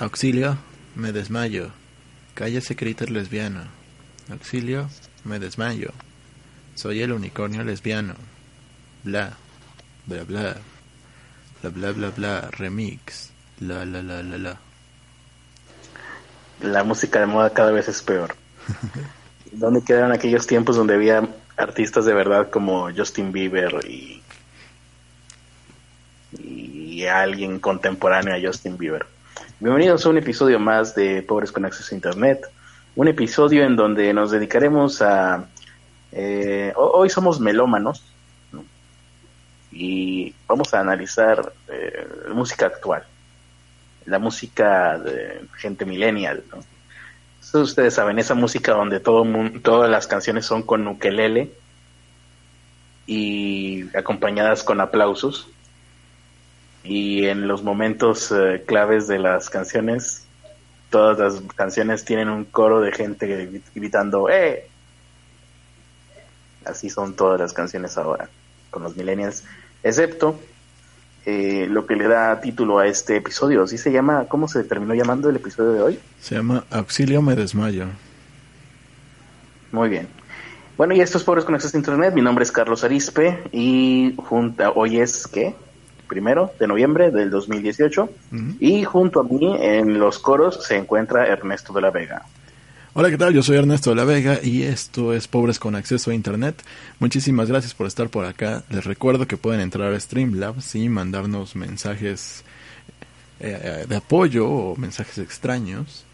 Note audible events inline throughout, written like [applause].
Auxilio, me desmayo. Cállese, críter lesbiano. Auxilio, me desmayo. Soy el unicornio lesbiano. Bla, bla, bla. Bla, bla, bla, bla. Remix. La, la, la, la, la. La música de moda cada vez es peor. [laughs] ¿Dónde quedaron aquellos tiempos donde había artistas de verdad como Justin Bieber y, y alguien contemporáneo a Justin Bieber? Bienvenidos a un episodio más de Pobres con Acceso a Internet. Un episodio en donde nos dedicaremos a... eh, ho- hoy somos melómanos ¿no? y vamos a analizar eh, música actual. La música de gente millennial, ¿no? Ustedes saben, esa música donde todo mun- todas las canciones son con ukelele y acompañadas con aplausos. Y en los momentos eh, claves de las canciones, todas las canciones tienen un coro de gente gri- gritando ¡Eh! Así son todas las canciones ahora, con los millennials, excepto eh, lo que le da título a este episodio. ¿Sí se llama, cómo se terminó llamando el episodio de hoy? Se llama Auxilio, me desmayo. Muy bien. Bueno, y estos pobres con acceso a internet, mi nombre es Carlos Arispe y junta, hoy es, ¿qué? Primero de noviembre del 2018 Ujú. y junto a mí en los coros se encuentra Ernesto de la Vega. Hola, ¿qué tal? Yo soy Ernesto de la Vega y esto es Pobres con Acceso a Internet. Muchísimas gracias por estar por acá. Les recuerdo que pueden entrar a Streamlabs y mandarnos mensajes eh, de apoyo o mensajes extraños.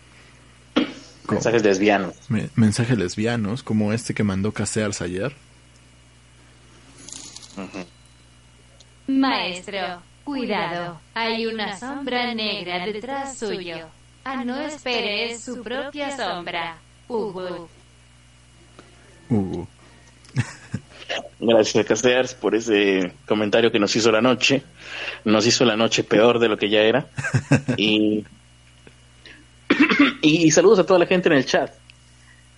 Mensajes lesbianos. me- mensajes lesbianos, como este que mandó Casears ayer. Maestro, cuidado, hay una sombra negra detrás suyo. Ah, no espere, es su propia sombra. Ubu. Uh, Gracias, Castears, por ese comentario que nos hizo la noche. Nos hizo la noche peor de lo que ya era. y, [coughs] y saludos a toda la gente en el chat.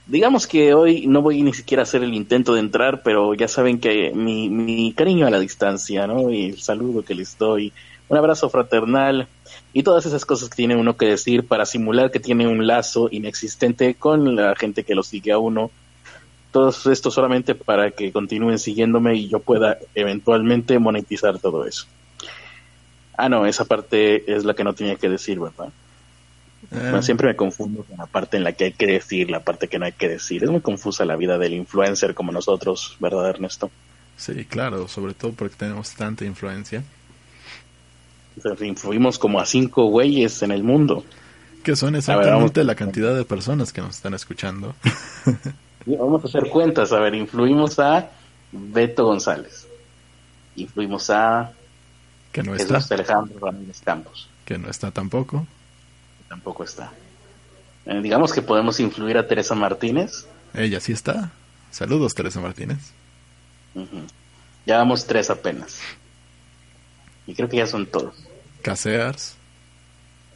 Digamos que hoy no voy ni siquiera a hacer el intento de entrar, pero ya saben que mi, mi cariño a la distancia, ¿no? Y el saludo que les doy, un abrazo fraternal y todas esas cosas que tiene uno que decir para simular que tiene un lazo inexistente con la gente que lo sigue a uno todo esto solamente para que continúen siguiéndome y yo pueda eventualmente monetizar todo eso. Ah, no, esa parte es la que no tenía que decir, ¿verdad? Bueno, siempre me confundo con la parte en la que hay que decir, la parte que no hay que decir. Es muy confusa la vida del influencer como nosotros, ¿verdad, Ernesto? sí, claro, sobre todo porque tenemos tanta influencia. Influimos como a cinco güeyes en el mundo. Que son exactamente la cantidad de personas que nos están escuchando. [laughs] Vamos a hacer cuentas. A ver, influimos a Beto González. Influimos a que no está. Alejandro Ramírez Campos. Que no está tampoco. Tampoco está. Eh, digamos que podemos influir a Teresa Martínez. Ella sí está. Saludos, Teresa Martínez. Ujú. Ya vamos tres apenas. Y creo que ya son todos. Casears.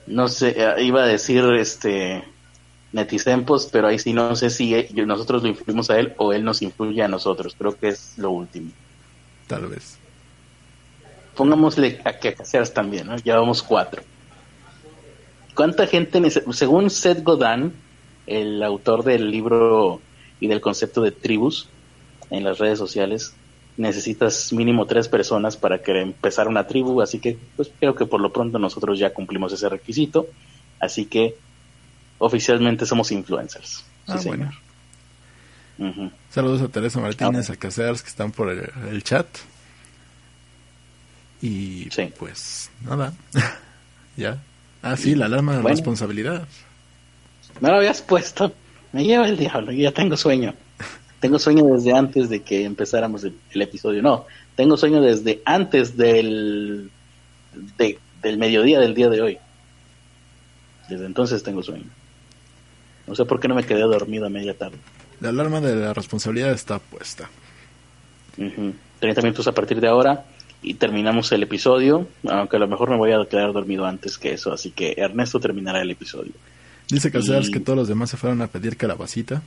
No sé, eh, iba a decir este Netizempos, pero ahí sí no sé si eh, nosotros lo influimos a él o él nos influye a nosotros. Creo que es lo último. Tal vez. Pongámosle a que a Caseras también, ¿no? Ya vamos cuatro. ¿Cuánta gente, según Seth Godin, el autor del libro y del concepto de tribus en las redes sociales, necesitas mínimo tres personas para que empezar una tribu, así que pues creo que por lo pronto nosotros ya cumplimos ese requisito, así que oficialmente somos influencers. Sí, Ah, señor. bueno. Saludos a Teresa Martínez, Ah. a Casears que están por el, el chat. Y Sí. pues nada. [laughs] ya. Ah, sí, la alarma de Bueno. responsabilidad. No lo habías puesto. Me lleva el diablo, yo ya tengo sueño. Tengo sueño desde antes de que empezáramos el, el episodio. No, tengo sueño desde antes del, de- del mediodía del día de hoy. Desde entonces tengo sueño. No sé por qué no me quedé dormido a media tarde. La alarma de la responsabilidad está puesta. Ujú. 30 minutos a partir de ahora y terminamos el episodio, aunque a lo mejor me voy a quedar dormido antes que eso, así que Ernesto terminará el episodio. Dice Casears Y- que todos los demás se fueron a pedir calabacita.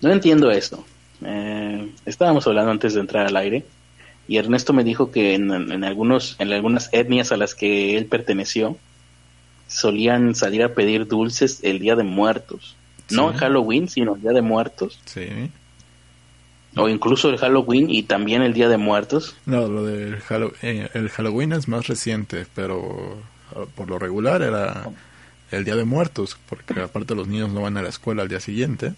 No entiendo esto. Eh, estábamos hablando antes de entrar al aire y Ernesto me dijo que en, en algunos, en algunas etnias a las que él perteneció, solían salir a pedir dulces el Día de Muertos. No en Halloween, sino el Día de Muertos. Sí. O incluso el Halloween y también el Día de Muertos. No, lo del eh, el Halloween es más reciente, pero ah, por lo regular era el Día de Muertos, porque aparte los niños no van a la escuela al día siguiente.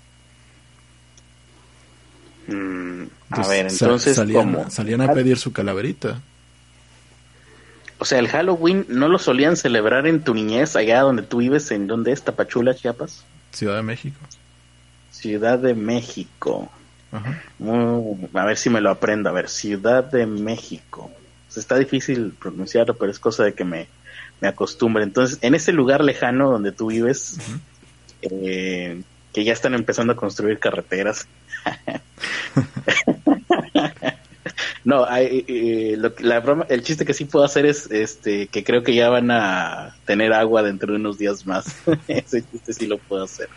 Mm, a Entonces, ver, entonces, salían, ¿cómo? salían a pedir su calaverita. O sea, el Halloween no lo solían celebrar en tu niñez, allá donde tú vives, en donde es Tapachula, Chiapas, Ciudad de México. Ciudad de México. A ver si me lo aprendo. A ver, Ciudad de México. Pues está difícil pronunciarlo, pero es cosa de que me, me acostumbre. Entonces, en ese lugar lejano donde tú vives, eh, que ya están empezando a construir carreteras. [laughs] no, hay, eh, lo la broma, el chiste que sí puedo hacer es este que creo que ya van a tener agua dentro de unos días más. [laughs] Ese chiste sí lo puedo hacer.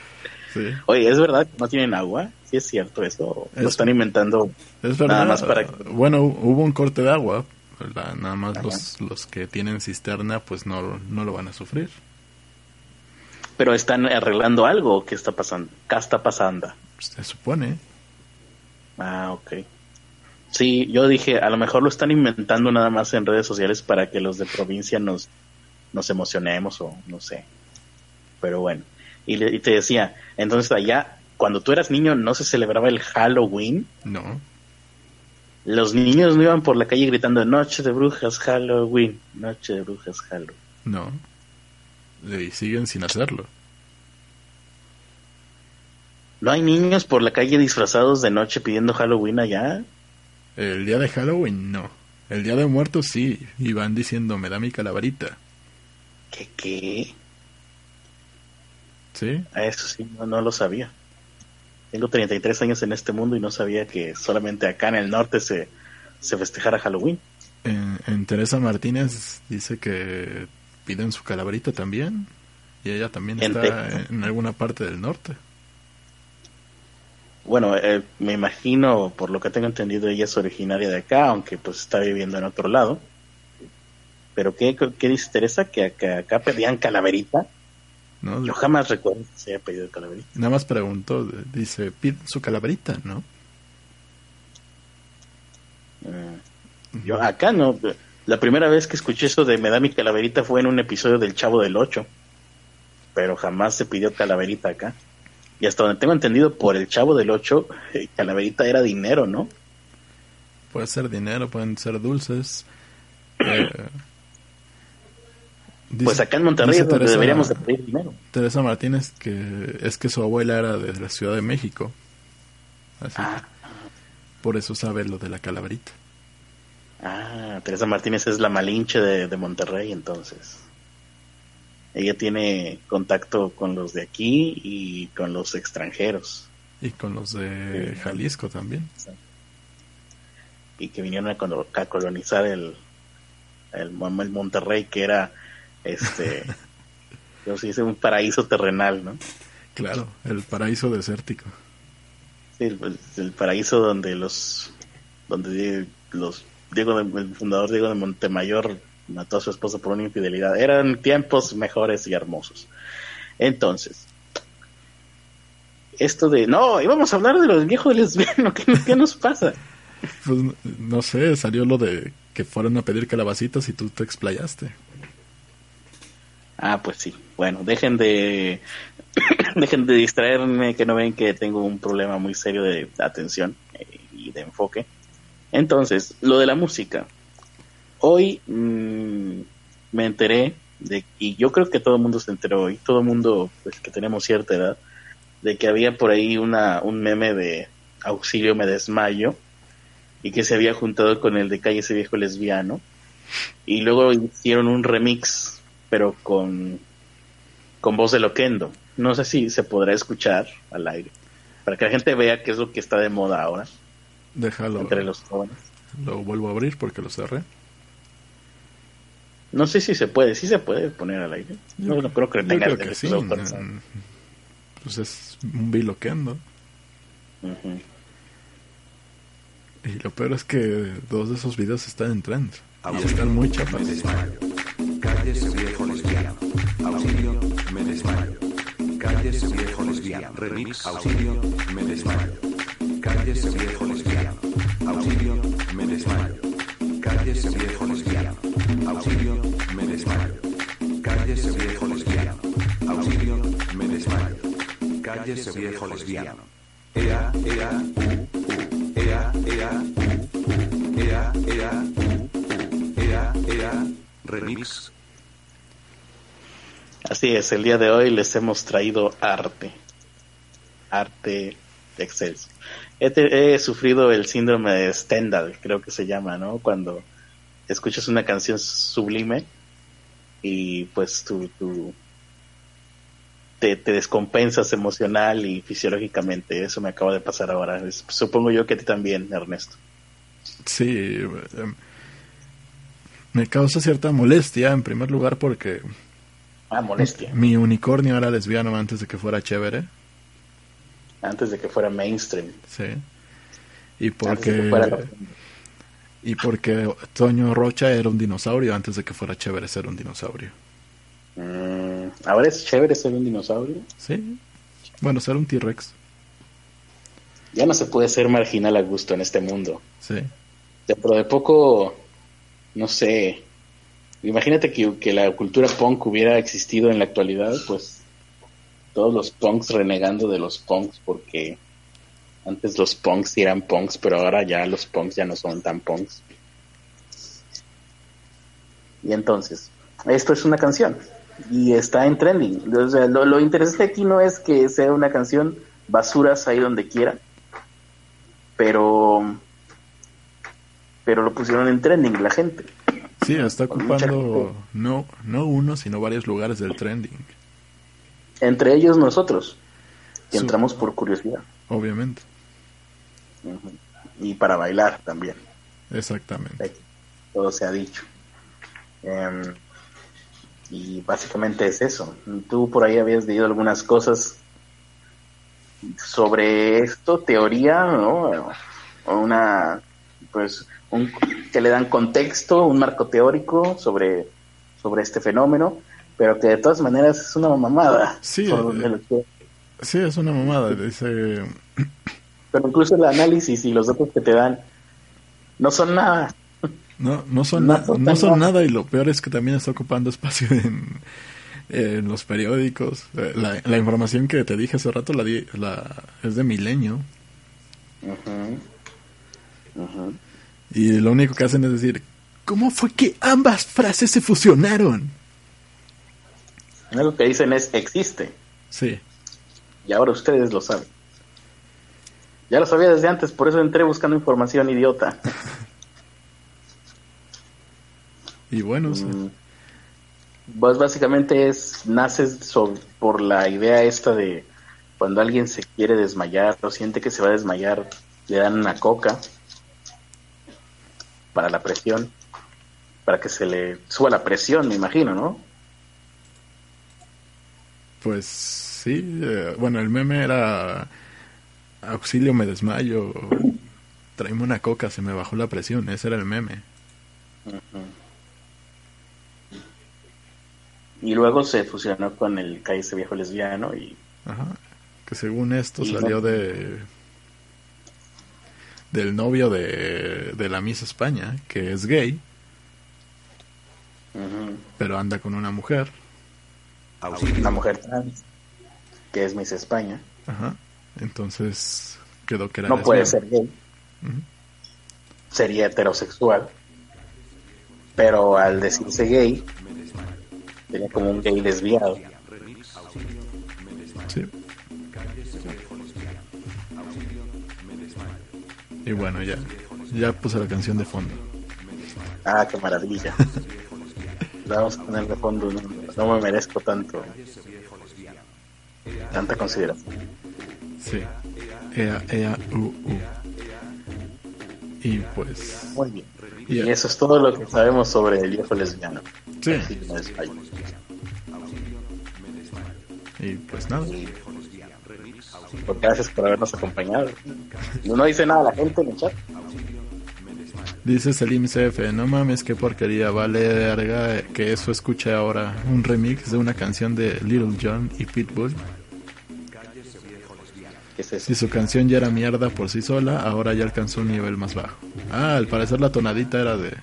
Sí. Oye, ¿es verdad que no tienen agua? ¿Sí es cierto eso? ¿O ¿Lo Es- están inventando? Es verdad. Nada más para- Bueno, hu- hubo un corte de agua. ¿verdad? Nada más los, los que tienen cisterna pues no, no lo van a sufrir. ¿Pero están arreglando algo? ¿Qué está pasando? ¿Qué está pasando? Se supone. Ah, ok. Sí, yo dije, a lo mejor lo están inventando nada más en redes sociales para que los de provincia nos, nos emocionemos o no sé. Pero bueno. Y, le- y te decía, entonces allá, cuando tú eras niño, no se celebraba el Halloween. No. Los niños no iban por la calle gritando, Noche de Brujas, Halloween, Noche de Brujas, Halloween. No. Y siguen sin hacerlo. ¿No hay niños por la calle disfrazados de noche pidiendo Halloween allá? El día de Halloween no. El día de muertos sí. Y van diciendo, me da mi calaverita. ¿Qué qué? ¿Sí? A eso sí, no, no lo sabía. Tengo 33 años en este mundo y no sabía que solamente acá en el norte se, se festejara Halloween. En, en Teresa Martínez dice que piden su calaverita también. Y ella también En está Texas. en alguna parte del norte. Bueno, eh, me imagino, por lo que tengo entendido, ella es originaria de acá, aunque pues está viviendo en otro lado. Pero ¿qué, qué dice Teresa? ¿Que acá, acá pedían calaverita? ¿No? Yo jamás recuerdo que se haya pedido calaverita. Nada más preguntó, dice, pide su calaverita, ¿no? Mm. Yo acá no. La primera vez que escuché eso de me da mi calaverita fue en un episodio del Chavo del Ocho. Pero jamás se pidió calaverita acá. Y hasta donde tengo entendido, por el Chavo del Ocho, eh, calaverita era dinero, ¿no? Puede ser dinero, pueden ser dulces. [clears throat] Eh, dice- pues acá en Monterrey es donde deberíamos de pedir dinero. Teresa Martínez que es que su abuela era de la Ciudad de México. Así Ah. que por eso sabe lo de la calaverita. Ah, Teresa Martínez es la malinche de, de Monterrey, entonces. Ella tiene contacto con los de aquí y con los extranjeros. Y con los de. Jalisco también. y que vinieron a, colo- a colonizar el, el Monterrey, que era este, [laughs] yo sí dice un paraíso terrenal, ¿no? Claro, el paraíso desértico. Sí, el, el- paraíso donde los, donde los Diego, de- el fundador Diego de Montemayor mató a su esposa por una infidelidad. Eran tiempos mejores y hermosos. Entonces, esto de, no, íbamos a hablar de los viejos lesbianos, ¿qué, qué nos pasa? [laughs] Pues no sé, salió lo de que fueron a pedir calabacitas y tú te explayaste. Ah, pues sí. Bueno, dejen de [coughs] dejen de distraerme, que no ven que tengo un problema muy serio de atención eh, y de enfoque. Entonces, lo de la música. Hoy mm, me enteré de y yo creo que todo el mundo se enteró hoy, todo el mundo pues que tenemos cierta edad, de que había por ahí una un meme de auxilio me desmayo y que se había juntado con el de calle ese viejo lesbiano y luego hicieron un remix pero con con voz de Loquendo. No sé si se podrá escuchar al aire para que la gente vea qué es lo que está de moda ahora Déjalo, entre los jóvenes. lo vuelvo a abrir porque lo cerré. No sé si se puede, sí se puede poner al aire. No, no creo que Yo tenga creo que sí. Pues es un biloquendo. Ujú. Y lo peor es que dos de esos videos están en trend. Y están muy chapas. Cállese viejo lesbiano. Auxilio, me desmayo. Cállese viejo lesbiano. Remix. Auxilio, me desmayo. Cállese viejo lesbiano. Auxilio, me desmayo. Cállese viejo lesbiano. Auxilio, me desmayo. Cállese viejo lesbiano. Auxilio, me desmayo. Cállese viejo lesbiano. Ea, ea, u, u. Ea, ea, u, u. Ea, ea, u, u. Ea, ea. Remix. Así es, el día de hoy les hemos traído arte. Arte excelso. He, he sufrido el síndrome de Stendhal, creo que se llama, ¿no? Cuando escuchas una canción sublime y pues tú, te, te descompensas emocional y fisiológicamente. Eso me acaba de pasar ahora. Supongo yo que a ti también, Ernesto. Sí, em, me causa cierta molestia en primer lugar porque Ah, molestia. mi unicornio era lesbiano antes de que fuera chévere, Antes de que fuera mainstream. sí. Y Antes de que porque fuera y porque Toño Rocha era un dinosaurio antes de que fuera chévere ser un dinosaurio. Mm, ahora es chévere ser un dinosaurio. Sí. Bueno, ser un T-Rex. Ya no se puede ser marginal a gusto en este mundo. Sí. Dentro de poco, no sé, imagínate que, que la cultura punk hubiera existido en la actualidad, pues todos los punks renegando de los punks porque antes los punks eran punks, pero ahora ya los punks ya no son tan punks. Y entonces, esto es una canción y está en trending. O sea, lo, lo interesante aquí no es que sea una canción basuras ahí donde quiera, pero pero lo pusieron en trending la gente. Sí, está ocupando no no uno, sino varios lugares del trending, Entre ellos nosotros, que Su- entramos por curiosidad obviamente. Y para bailar también. Exactamente. Aquí Todo se ha dicho. Em, y básicamente es eso. Tú por ahí habías leído algunas cosas sobre esto, teoría, ¿no? O una, pues, un, que le dan contexto, un marco teórico sobre, sobre este fenómeno, pero que de todas maneras es una mamada. Sí, eh, que- Sí, es una mamada. Dice, pero incluso el análisis y los datos que te dan no son nada. no, no son, No na- son no son nada. nada y lo peor es que también está ocupando espacio en, en los periódicos. Eh, La, la información que te dije hace rato la, di- la es de Milenio Y lo único que hacen es decir, ¿cómo fue que ambas frases se fusionaron? Lo que dicen es existe. Sí, Y ahora ustedes lo saben. Ya lo sabía desde antes, por eso entré buscando información idiota. [laughs] y bueno, Mm. Pues básicamente es, naces so- por la idea esta de cuando alguien se quiere desmayar o siente que se va a desmayar, le dan una coca para la presión, para que se le suba la presión, me imagino, ¿no? pues sí, eh, bueno, el meme era auxilio me desmayo, tráeme una coca, se me bajó la presión, ese era el meme. Y luego se fusionó con el Cállese Viejo Lesbiano y Ajá. Que según esto Y salió no- de del novio de, de la Miss España, que es gay, pero anda con una mujer. Una mujer trans, que es Miss España. Ajá. Entonces quedó que era No puede ser gay. Sería heterosexual, pero al decirse gay, sería como un gay desviado. Y bueno, ya ya puse la canción de fondo. Ah, qué maravilla. [laughs] La Vamos a poner de fondo, no, no me merezco tanto, tanta consideración. Sí. Ea, ea, u, u. Y pues Muy bien. y- Y eso es todo lo que sabemos sobre el viejo lesbiano. sí, y pues nada. Pues gracias por habernos acompañado. No dice nada la gente en el chat. Dice Selim CF, no mames, qué porquería, vale verga que eso escuche ahora un remix de una canción de Little John y Pitbull. eso. Si su canción ya era mierda por sí sola, ahora ya alcanzó un nivel más bajo. Ah, al parecer la tonadita era de...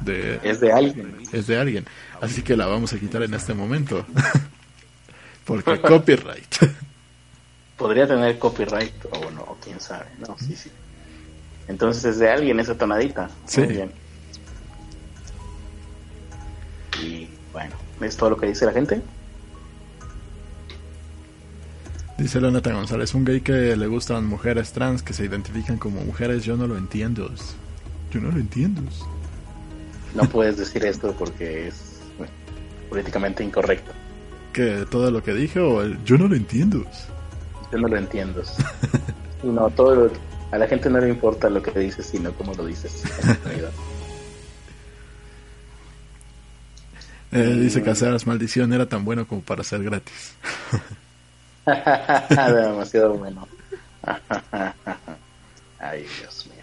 de Es de alguien. es de alguien. Así que la vamos a quitar en este momento. [laughs] Porque copyright. [laughs] Podría tener copyright o no, quién sabe. No, sí, sí. Entonces es de alguien esa tonadita. Sí. Muy bien. Y bueno, ¿es todo lo que dice la gente? Dice Leonata González, un gay que le gustan mujeres trans que se identifican como mujeres, yo no lo entiendo. Yo no lo entiendo. No puedes decir esto porque es bueno, políticamente incorrecto. Que todo lo que dije o el yo no lo entiendo. Yo no lo entiendo. [laughs] No, todo lo- a la gente no le importa lo que dices, sino cómo lo dices. [laughs] Eh, dice Caseras, maldición, era tan bueno como para ser gratis. [laughs] Demasiado bueno. Ay, Dios mío.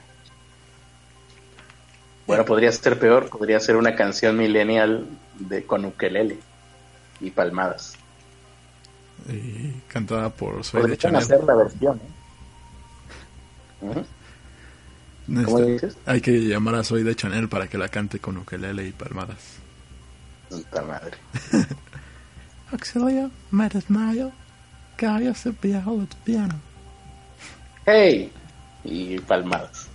Bueno, podría ser peor, podría ser una canción millennial de con ukelele y palmadas. Y cantada por Soy de Chanel. hacer la versión, ¿eh? ¿Cómo Necesita- dices? Hay que llamar a Soy de Chanel para que la cante con ukelele y palmadas. Puta madre. [laughs] Auxilio, me desmayo, cállese viejo lesbiano. ¡Hey! Y palmadas.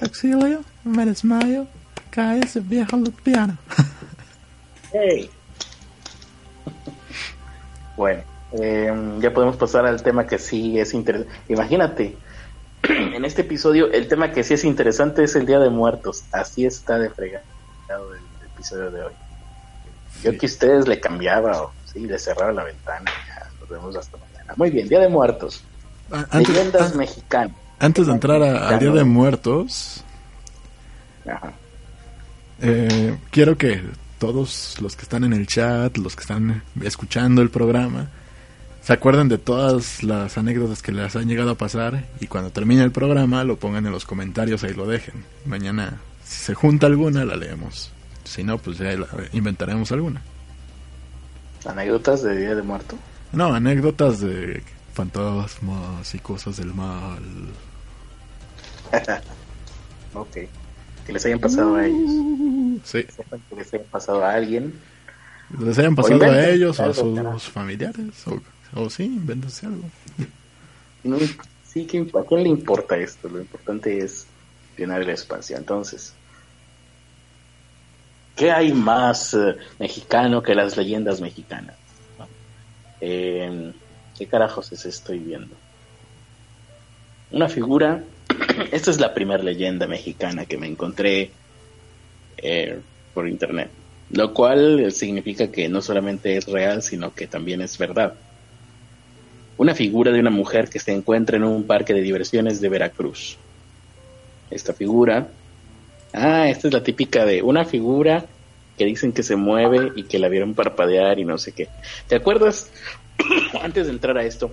Auxilio, me desmayo, cállese viejo lesbiano. ¡Hey! [laughs] bueno, eh, ya podemos pasar al tema que sí es interesante. Imagínate, [clears throat] en este episodio el tema que sí es interesante es el Día de Muertos. Así está de fregado el episodio de hoy. Yo que ustedes le cambiaba o sí, le cerraba la ventana. Ya, nos vemos hasta mañana. Muy bien, Día de Muertos. Ah, Antes, Leyendas ah, mexicanas. antes de entrar a- al Día de Muertos, Ajá. Eh, quiero que todos los que están en el chat, los que están escuchando el programa, se acuerden de todas las anécdotas que les han llegado a pasar y cuando termine el programa lo pongan en los comentarios, ahí lo dejen. Mañana, si se junta alguna, la leemos. Si no, pues ya inventaremos alguna. Anécdotas de Día de Muerto. No, anécdotas de fantasmas y cosas del mal. [laughs] Ok. Que les hayan pasado a ellos. Sí, que les hayan pasado a alguien. les hayan pasado a ellos o a sus familiares. O, o sí, invéntense algo. No, sí, que ¿a quién le importa esto? Lo importante es llenar el espacio. Entonces, ¿qué hay más eh, mexicano que las leyendas mexicanas? Eh, ¿Qué carajos es estoy viendo? Una figura. [clears throat] Esta es la primera leyenda mexicana que me encontré eh, por internet. Lo cual significa que no solamente es real, sino que también es verdad una figura de una mujer que se encuentra en un parque de diversiones de Veracruz. Esta figura, ah, esta es la típica de una figura que dicen que se mueve y que la vieron parpadear y no sé qué. ¿Te acuerdas, [coughs] antes de entrar a esto,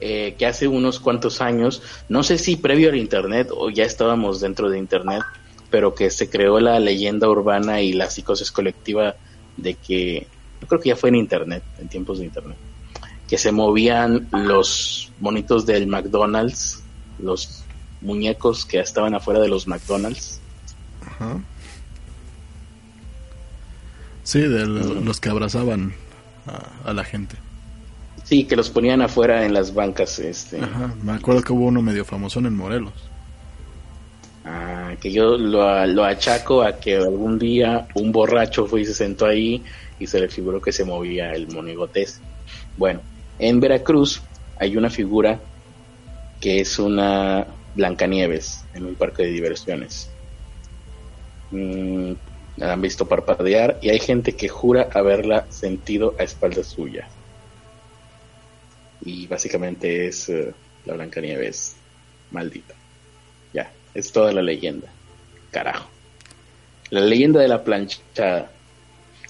eh, que hace unos cuantos años, no sé si previo al Internet o ya estábamos dentro de Internet, pero que se creó la leyenda urbana y la psicosis colectiva de que, yo creo que ya fue en Internet, en tiempos de Internet que se movían los monitos del McDonald's, los muñecos que estaban afuera de los McDonald's. Ajá. Sí, de lo- los que abrazaban a, a la gente. Sí, que los ponían afuera en las bancas, este, Ajá. Me acuerdo que hubo uno medio famosón en Morelos. ah, que yo lo, lo achaco a que algún día un borracho fue y se sentó ahí y se le figuró que se movía el monigotes. Bueno, en Veracruz hay una figura que es una Blancanieves en un parque de diversiones. Mm, la han visto parpadear y hay gente que jura haberla sentido a espaldas suya. Y básicamente es eh, la Blancanieves maldita. Ya, es toda la leyenda. Carajo. La leyenda de la planchada.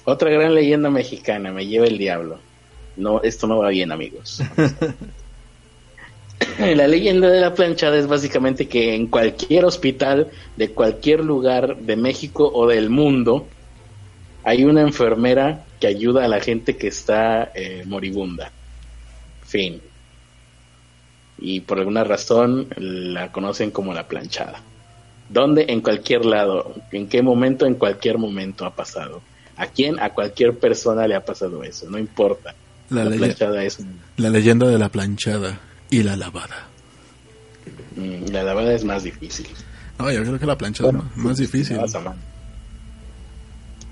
Otra gran leyenda mexicana, me lleva el diablo. No, esto no va bien, amigos. [laughs] la leyenda de la planchada es básicamente que en cualquier hospital de cualquier lugar de México o del mundo hay una enfermera que ayuda a la gente que está eh, moribunda. Fin. y por alguna razón la conocen como la planchada. ¿Dónde? En cualquier lado. ¿En qué momento? En cualquier momento ha pasado. ¿A quién? A cualquier persona le ha pasado eso, no importa. La, La leye- planchada es... la leyenda de la planchada y la lavada. mm, La lavada es más difícil. No, yo creo que la planchada Bueno, es más, difícil.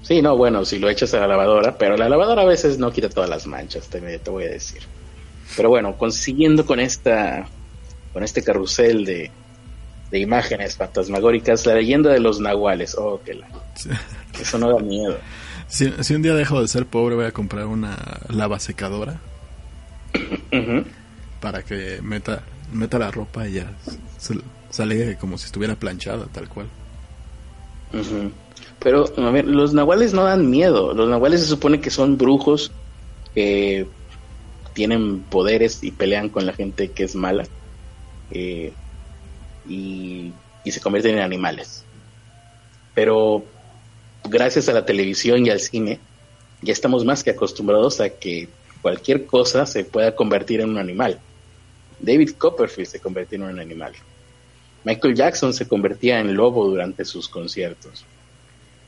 Sí, no, bueno, si lo echas a la lavadora, pero la lavadora a veces no quita todas las manchas, te, te voy a decir. Pero bueno, consiguiendo con esta, con este carrusel de, de imágenes fantasmagóricas, la leyenda de los nahuales. Oh, que la, [laughs] eso no da miedo. Si, si un día dejo de ser pobre, voy a comprar una lava secadora para que meta, meta la ropa y ya se- sale como si estuviera planchada, tal cual. Pero, a ver, los nahuales no dan miedo. Los nahuales se supone que son brujos que tienen poderes y pelean con la gente que es mala. eh, y, y se convierten en animales. Pero gracias a la televisión y al cine, ya estamos más que acostumbrados a que cualquier cosa se pueda convertir en un animal. David Copperfield se convirtió en un animal. Michael Jackson se convertía en lobo durante sus conciertos.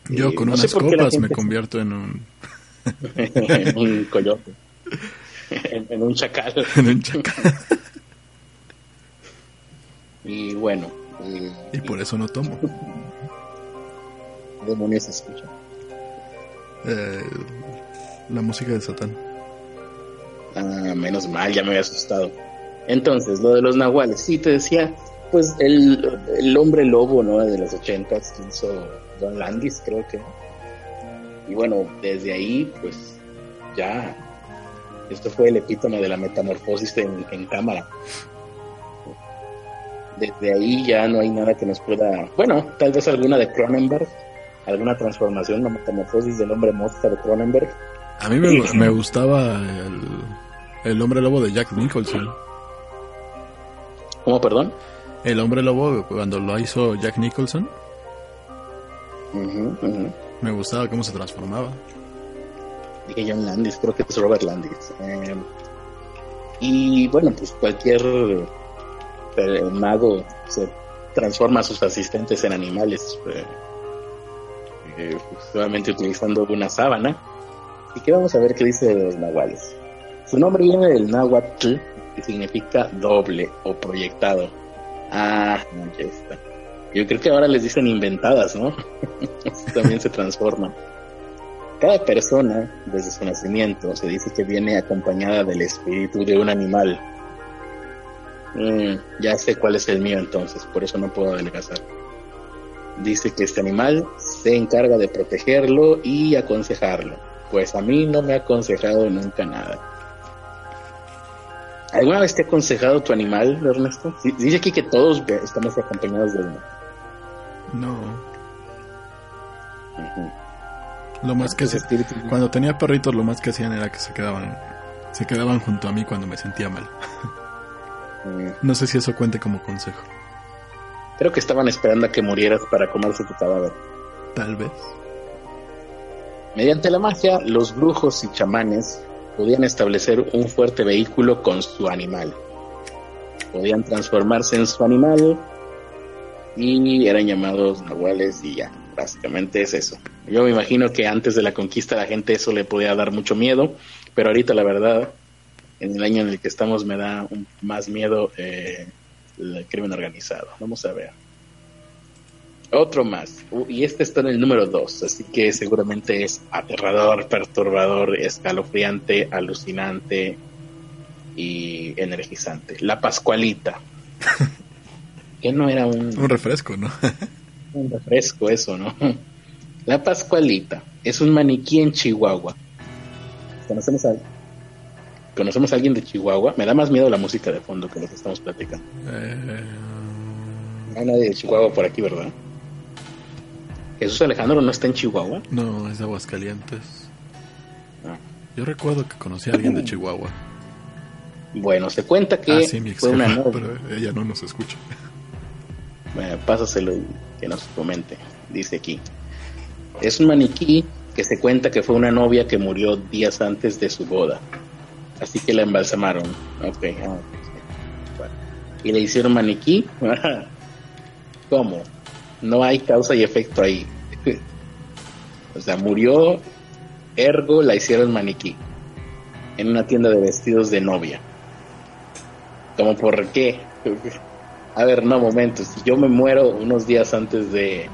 Yo Eh, con no sé unas copas me convierto en un, [laughs] en un coyote. [laughs] en, en un chacal. [laughs] en un chacal. Y bueno, eh, y por eso no tomo. ¿Qué demonios se escucha? Eh, la música de Satán. Ah, menos mal, ya me había asustado. Entonces, lo de los nahuales, sí, te decía, pues el, el hombre lobo, ¿no? De los ochentas, que hizo Don Landis, creo que. Y bueno, desde ahí, pues ya, esto fue el epítome de la metamorfosis en, en cámara. Desde ahí ya no hay nada que nos pueda, bueno, tal vez alguna de Cronenberg, alguna transformación, la metamorfosis del hombre mosca de Cronenberg. A mí me, me gustaba el, el hombre lobo de Jack Nicholson. ¿Cómo, perdón? El hombre lobo, cuando lo hizo Jack Nicholson, me gustaba cómo se transformaba. Dije John Landis, creo que es Robert Landis. Eh, y bueno, pues cualquier eh, mago se transforma a sus asistentes en animales, eh, eh, solamente utilizando una sábana. Y que vamos a ver qué dice de los nahuales. Su nombre viene del náhuatl, que significa doble o proyectado. Ah, ya está. Yo creo que ahora les dicen inventadas, ¿no? [laughs] También se transforman. Cada persona, desde su nacimiento, se dice que viene acompañada del espíritu de un animal. Mm, ya sé cuál es el mío entonces, por eso no puedo adelgazar. Dice que este animal se encarga de protegerlo y aconsejarlo. Pues a mí no me ha aconsejado nunca nada. ¿Alguna vez te ha aconsejado tu animal, Ernesto? Dice aquí que todos estamos acompañados de uno. No, lo más que espíritu- cuando tenía perritos lo más que hacían era que se quedaban se quedaban junto a mí cuando me sentía mal. No sé si eso cuente como consejo. Creo que estaban esperando a que murieras para comerse tu cadáver. Tal vez. Mediante la magia, los brujos y chamanes podían establecer un fuerte vehículo con su animal. Podían transformarse en su animal y eran llamados nahuales y ya, básicamente es eso. Yo me imagino que antes de la conquista la gente eso le podía dar mucho miedo, pero ahorita la verdad, en el año en el que estamos me da un- más miedo eh, el crimen organizado. Vamos a ver. Otro más. Y este está en el número 2, así que seguramente es aterrador, perturbador, escalofriante, alucinante y energizante. La Pascualita. [laughs] que no era un, Un refresco, ¿no? [laughs] un refresco eso, ¿no? [laughs] La Pascualita es un maniquí en Chihuahua. ¿Conocemos a, ¿Conocemos a alguien de Chihuahua? Me da más miedo la música de fondo que lo que estamos platicando. Eh, No hay nadie de Chihuahua por aquí, ¿verdad? Jesús Alejandro no está en Chihuahua. no, es de Aguascalientes. Ah. Yo recuerdo que conocí a alguien de Chihuahua. Bueno, se cuenta que Ah, sí, mi fue una novia. pero ella no nos escucha. Bueno, pásaselo que nos comente. Dice aquí. Es un maniquí que se cuenta que fue una novia que murió días antes de su boda. Así que la embalsamaron. Ok. ah. Bueno. y le hicieron maniquí. [laughs] ¿Cómo? No hay causa y efecto ahí. [laughs] o sea, murió, ergo la hicieron maniquí en una tienda de vestidos de novia. ¿Cómo por qué? [laughs] A ver, no, momentos. Si yo me muero unos días antes de,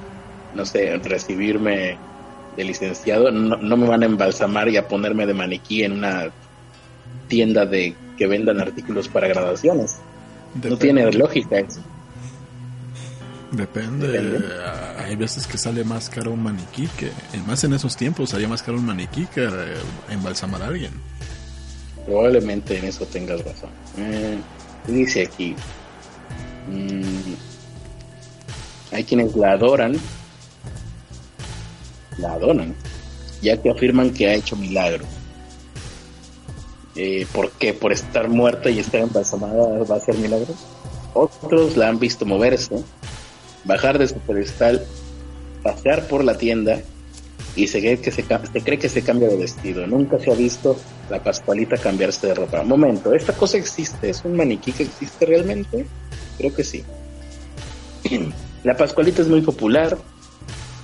no sé, recibirme de licenciado, no, me van a embalsamar y a ponerme de maniquí en una tienda de que vendan artículos para graduaciones. No tiene lógica eso. Depende. Hay veces que sale más caro un maniquí que, más en esos tiempos, salía más caro un maniquí que eh, embalsamar a alguien. Probablemente en eso tengas razón. Eh, dice aquí, mm, hay quienes la adoran, la adoran, ya que afirman que ha hecho milagros. Eh, ¿Por qué? ¿Por estar muerta y estar embalsamada va a hacer milagros? Otros la han visto moverse, bajar de su pedestal, pasear por la tienda y se cree que se, se, cree que se cambia de vestido. Nunca se ha visto la Pascualita cambiarse de ropa. Momento, ¿esta cosa existe? ¿Es un maniquí que existe realmente? Creo que sí. [clears throat] La Pascualita es muy popular,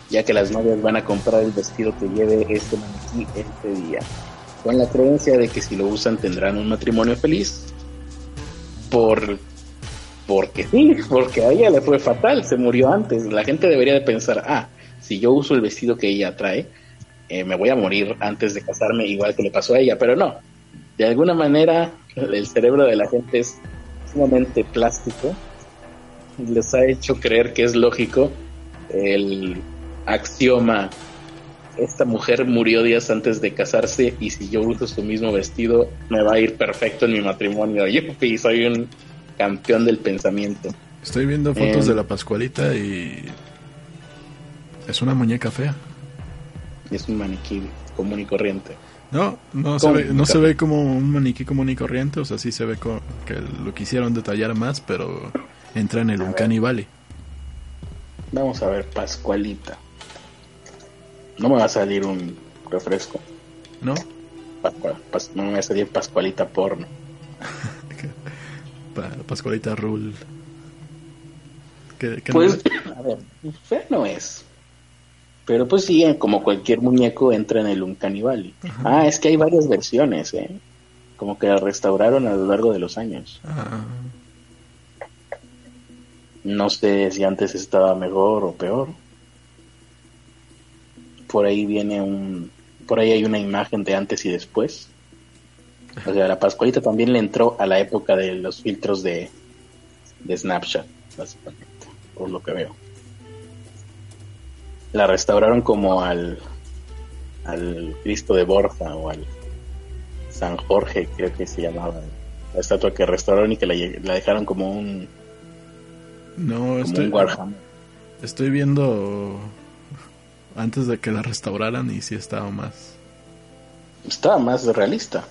ya que las novias van a comprar el vestido que lleve este maniquí este día, con la creencia de que si lo usan tendrán un matrimonio feliz. Por porque sí, porque a ella le fue fatal, se murió antes. La gente debería de pensar, ah, si yo uso el vestido que ella trae, eh, me voy a morir antes de casarme igual que le pasó a ella, pero no. De alguna manera el cerebro de la gente es sumamente plástico. Les ha hecho creer que es lógico el axioma esta mujer murió días antes de casarse y si yo uso su mismo vestido me va a ir perfecto en mi matrimonio. [laughs] Yo soy un campeón del pensamiento. Estoy viendo fotos de la Pascualita y es una muñeca fea. Es un maniquí común y corriente. No, no, se ve, no se ve como un maniquí común y corriente, o sea, sí se ve que lo quisieron detallar más, pero entra en el Uncanny Valley. Vamos a ver, Pascualita. No me va a salir un refresco. ¿No? no me va a salir Pascualita porno. [laughs] Pascualita Rule. pues, [coughs] a ver, no es. Pero pues sí, como cualquier muñeco entra en el un Valley. Ah, es que hay varias versiones, ¿eh? Como que la restauraron a lo largo de los años. Ah. No sé si antes estaba mejor o peor. Por ahí viene un... Por ahí hay una imagen de antes y después. O sea, la Pascualita también le entró a la época de los filtros de, de Snapchat, básicamente, por lo que veo la restauraron como al, al Cristo de Borja o al San Jorge, creo que se llamaba. La estatua que restauraron y que la, dejaron como un. No, estoy, Estoy viendo antes de que la restauraran y sí estaba más. Estaba más realista.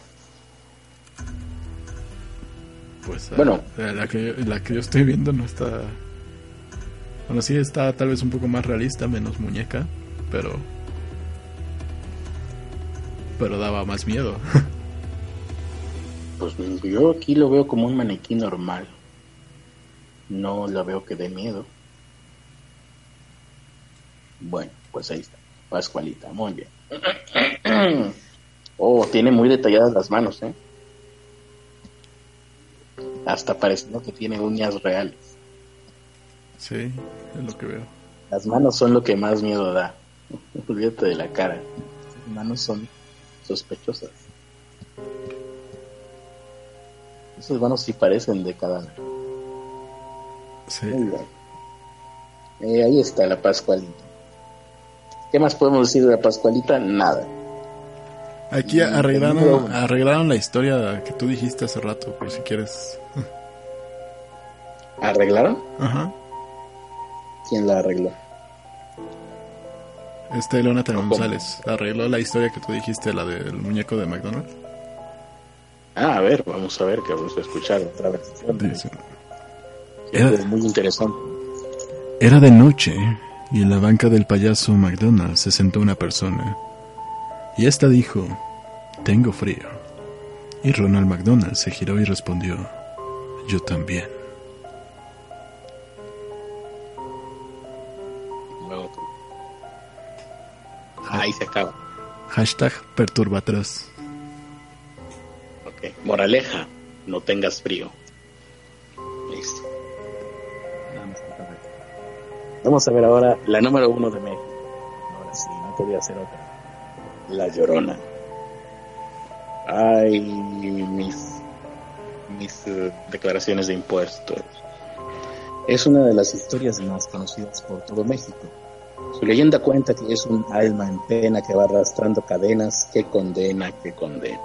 Pues bueno, la que, la que yo estoy viendo no está bueno, sí está tal vez un poco más realista, menos muñeca, pero. Pero daba más miedo. pues yo aquí lo veo como un maniquí normal. No la veo que dé miedo. Bueno, pues ahí está. Pascualita, muy bien. [clears throat] oh, tiene muy detalladas las manos, ¿eh? Hasta pareciendo que tiene uñas reales. Sí, es lo que veo. Las manos son lo que más miedo da. [laughs] Olvídate de la cara. Las manos son sospechosas. Esas manos sí parecen de cada. Sí. Eh, ahí está la Pascualita. ¿Qué más podemos decir de la Pascualita? Nada. Aquí arreglaron, arreglaron la historia que tú dijiste hace rato, por si quieres. ¿Arreglaron? Ajá. ¿Quién la arregló? Este Jonathan González arregló la historia que tú dijiste, la del muñeco de McDonald's. Ah, a ver, vamos a ver, que vamos a escuchar otra vez. Era, es muy interesante. Era de noche y en la banca del payaso McDonald's se sentó una persona. Y esta dijo, Tengo frío. Y Ronald McDonald se giró y respondió, Yo también. No. Ahí se acaba. Hashtag perturbatros. Ok, moraleja, no tengas frío. Listo. Vamos a ver ahora la número uno de México. Ahora sí, no podía hacer otra. La Llorona. Ay, mis, mis eh, declaraciones de impuestos. Es una de las historias más conocidas por todo México. Su leyenda cuenta que es un alma en pena que va arrastrando cadenas que condena, que condena.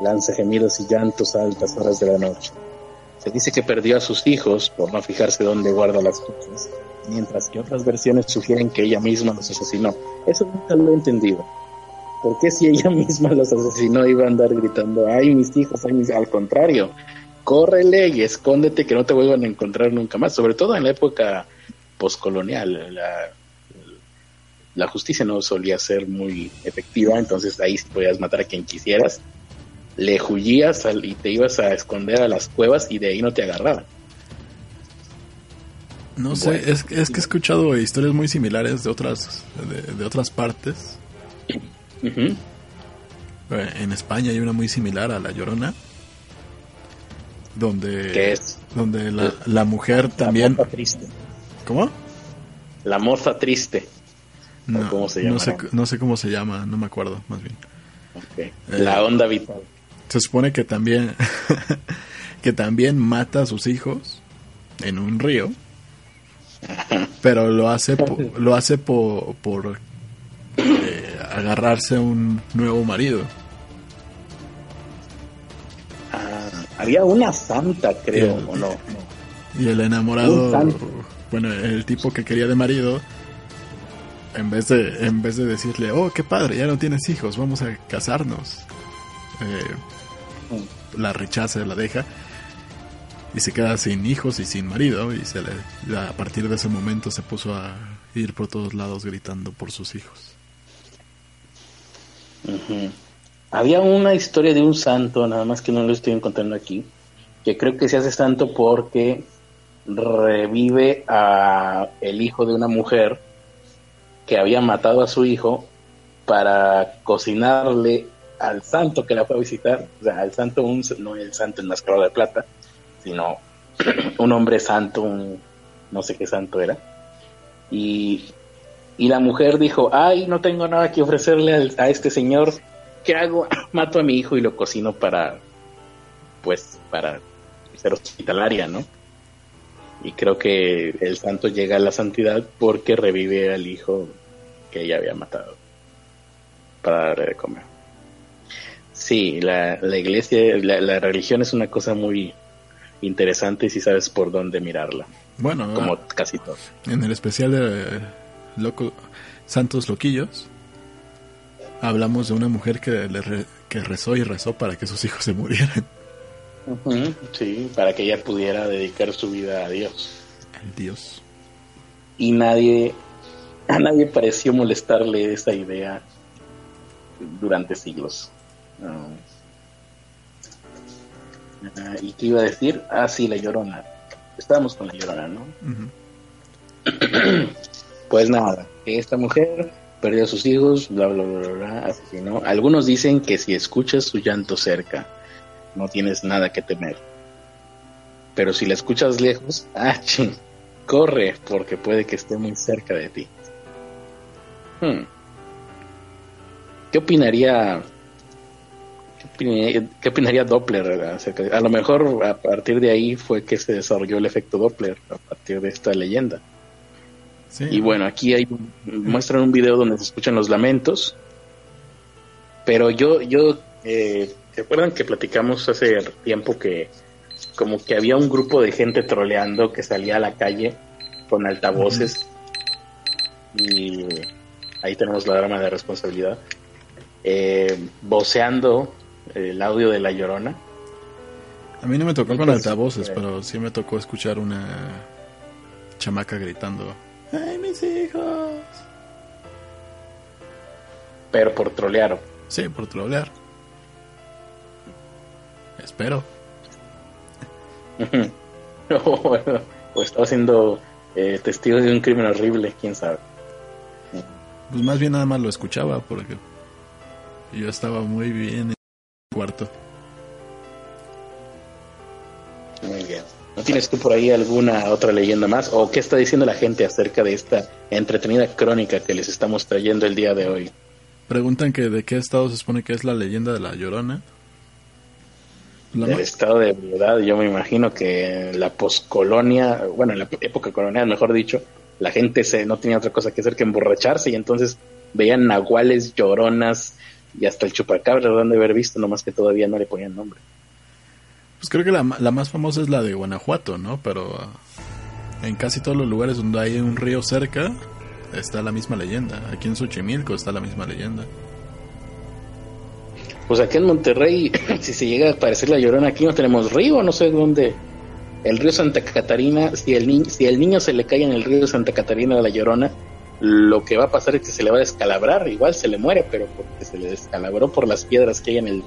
Lanza gemidos y llantos a altas horas de la noche. Se dice que perdió a sus hijos por no fijarse dónde guarda las cosas, mientras que otras versiones sugieren que ella misma los asesinó. Eso nunca lo he entendido. ¿Por qué si ella [laughs] misma los asesinó iba a andar gritando, ay mis hijos, ay mis... Al contrario, córrele y escóndete que no te vuelvan a encontrar nunca más, sobre todo en la época poscolonial. La, la justicia no solía ser muy efectiva, entonces ahí podías matar a quien quisieras, le huyías al- y te ibas a esconder a las cuevas y de ahí no te agarraban. No sé, es, es que he escuchado historias muy similares de otras, de, de otras partes. Eh, En España hay una muy similar a La Llorona. Donde, ¿Qué es? donde la, la mujer también... La moza triste. ¿Cómo? La moza triste. No, cómo se no, llamará? sé, no sé cómo se llama, no me acuerdo, más bien. Ok. La onda vital. Se supone que también [laughs] que también mata a sus hijos en un río, pero lo hace po- [laughs] lo hace po- por eh, agarrarse a un nuevo marido. Ah, había una santa, creo, El- o no. Y el enamorado, bueno, el tipo que quería de marido, en vez de en vez de decirle, oh, qué padre, ya no tienes hijos, vamos a casarnos, eh, la rechaza, la deja y se queda sin hijos y sin marido y se le, a partir de ese momento se puso a ir por todos lados gritando por sus hijos. Ujú. Había una historia de un santo, nada más que no lo estoy encontrando aquí, que creo que se hace santo porque revive a el hijo de una mujer que había matado a su hijo para cocinarle al santo que la fue a visitar, o sea, al santo, un, no el santo enmascarado de plata, sino [clears throat] un hombre santo, un no sé qué santo era, y y la mujer dijo, ay, no tengo nada que ofrecerle al- a este señor. ¿Qué hago? [clears throat] Mato a mi hijo y lo cocino para, pues, para ser hospitalaria, ¿no? Y creo que el santo llega a la santidad porque revive al hijo que ella había matado para darle de comer. Sí, la, la iglesia, la, la religión es una cosa muy interesante si sabes por dónde mirarla, Bueno, como casi todo. en el especial de Loco, Santos Loquillos hablamos de una mujer que, le re- que rezó y rezó para que sus hijos se murieran. Sí, para que ella pudiera dedicar su vida a Dios. Dios. Y nadie, a nadie pareció molestarle esa idea durante siglos. Ah. ¿Y qué iba a decir? Ah, sí, la llorona. Estábamos con la llorona, ¿no? [clears throat] Pues nada, esta mujer perdió a sus hijos, bla, bla, bla, bla, asesinó. Algunos dicen que si escuchas su llanto cerca, no tienes nada que temer. Pero si la escuchas lejos, [laughs] ah, ching, corre, porque puede que esté muy cerca de ti. Hmm. ¿Qué opinaría, qué opinaría, Doppler de- A lo mejor a partir de ahí fue que se desarrolló el efecto Doppler, a partir de esta leyenda. Sí. Y bueno, aquí hay muestran un video donde se escuchan los lamentos. Pero yo, yo, eh, ¿se acuerdan que platicamos hace tiempo que como que había un grupo de gente troleando que salía a la calle con altavoces? Y ahí tenemos la drama de responsabilidad. Eh, voceando el audio de La Llorona. A mí no me tocó con altavoces, eh. pero sí me tocó escuchar una chamaca gritando, ¡ay, mis hijos! Pero por trolear. Sí, por trolear. Espero. [laughs] o, bueno, o estaba siendo eh, testigo de un crimen horrible, quién sabe. Pues más bien nada más lo escuchaba porque yo estaba muy bien en el cuarto. Muy bien. ¿No tienes tú por ahí alguna otra leyenda más? ¿O qué está diciendo la gente acerca de esta entretenida crónica que les estamos trayendo el día de hoy? Preguntan que de qué estado se supone que es la leyenda de la Llorona. La Del estado de ebriedad, yo me imagino que en la poscolonia, bueno, en la época colonial, mejor dicho, la gente se no tenía otra cosa que hacer que emborracharse y entonces veían nahuales, lloronas y hasta el chupacabra lo han de haber visto, nomás que todavía no le ponían nombre. Pues creo que la, la más famosa es la de Guanajuato, ¿no? Pero ah, en casi todos los lugares donde hay un río cerca está la misma leyenda. Aquí en Xochimilco está la misma leyenda. Pues aquí en Monterrey, [laughs] si se llega a aparecer la llorona, aquí no tenemos río, no sé dónde. El río Santa Catarina, si el, ni- si el niño se le cae en el río Santa Catarina a la llorona, lo que va a pasar es que se le va a descalabrar, igual se le muere, pero porque se le descalabró por las piedras que hay en el.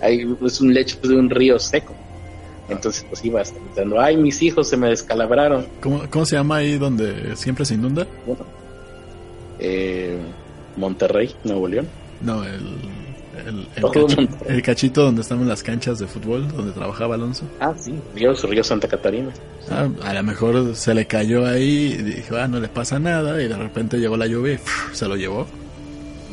Hay, es un lecho de un río seco. Entonces, pues iba hasta gritando: ¡Ay, mis hijos se me descalabraron! ¿Cómo, cómo se llama ahí donde siempre se inunda? Bueno, eh, Monterrey, Nuevo León. No, el, el, el, Todo cachi- Monterrey. el cachito donde estaban las canchas de fútbol, donde trabajaba Alonso. Ah, sí, río, río Santa Catarina. Ah, a lo mejor se le cayó ahí y dijo, ah, no le pasa nada, y de repente llegó la lluvia y se lo llevó.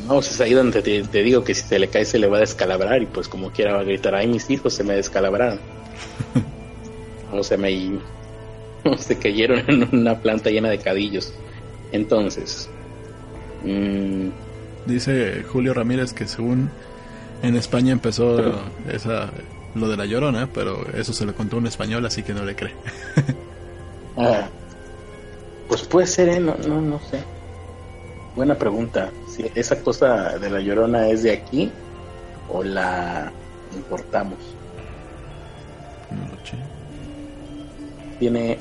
No, es ahí donde te, te digo que si se le cae se le va a descalabrar y pues como quiera va a gritar, ay mis hijos se me descalabraron. [laughs] o se me [laughs] se cayeron en una planta llena de cadillos. Entonces, mm, Dice Julio Ramírez que según en España empezó esa, lo de la llorona, pero eso se lo contó un español, así que no le cree. [laughs] ah, pues puede ser, ¿eh? no, no, no sé. Buena pregunta. Si esa cosa de la llorona es de aquí o la importamos. No lo sé. tiene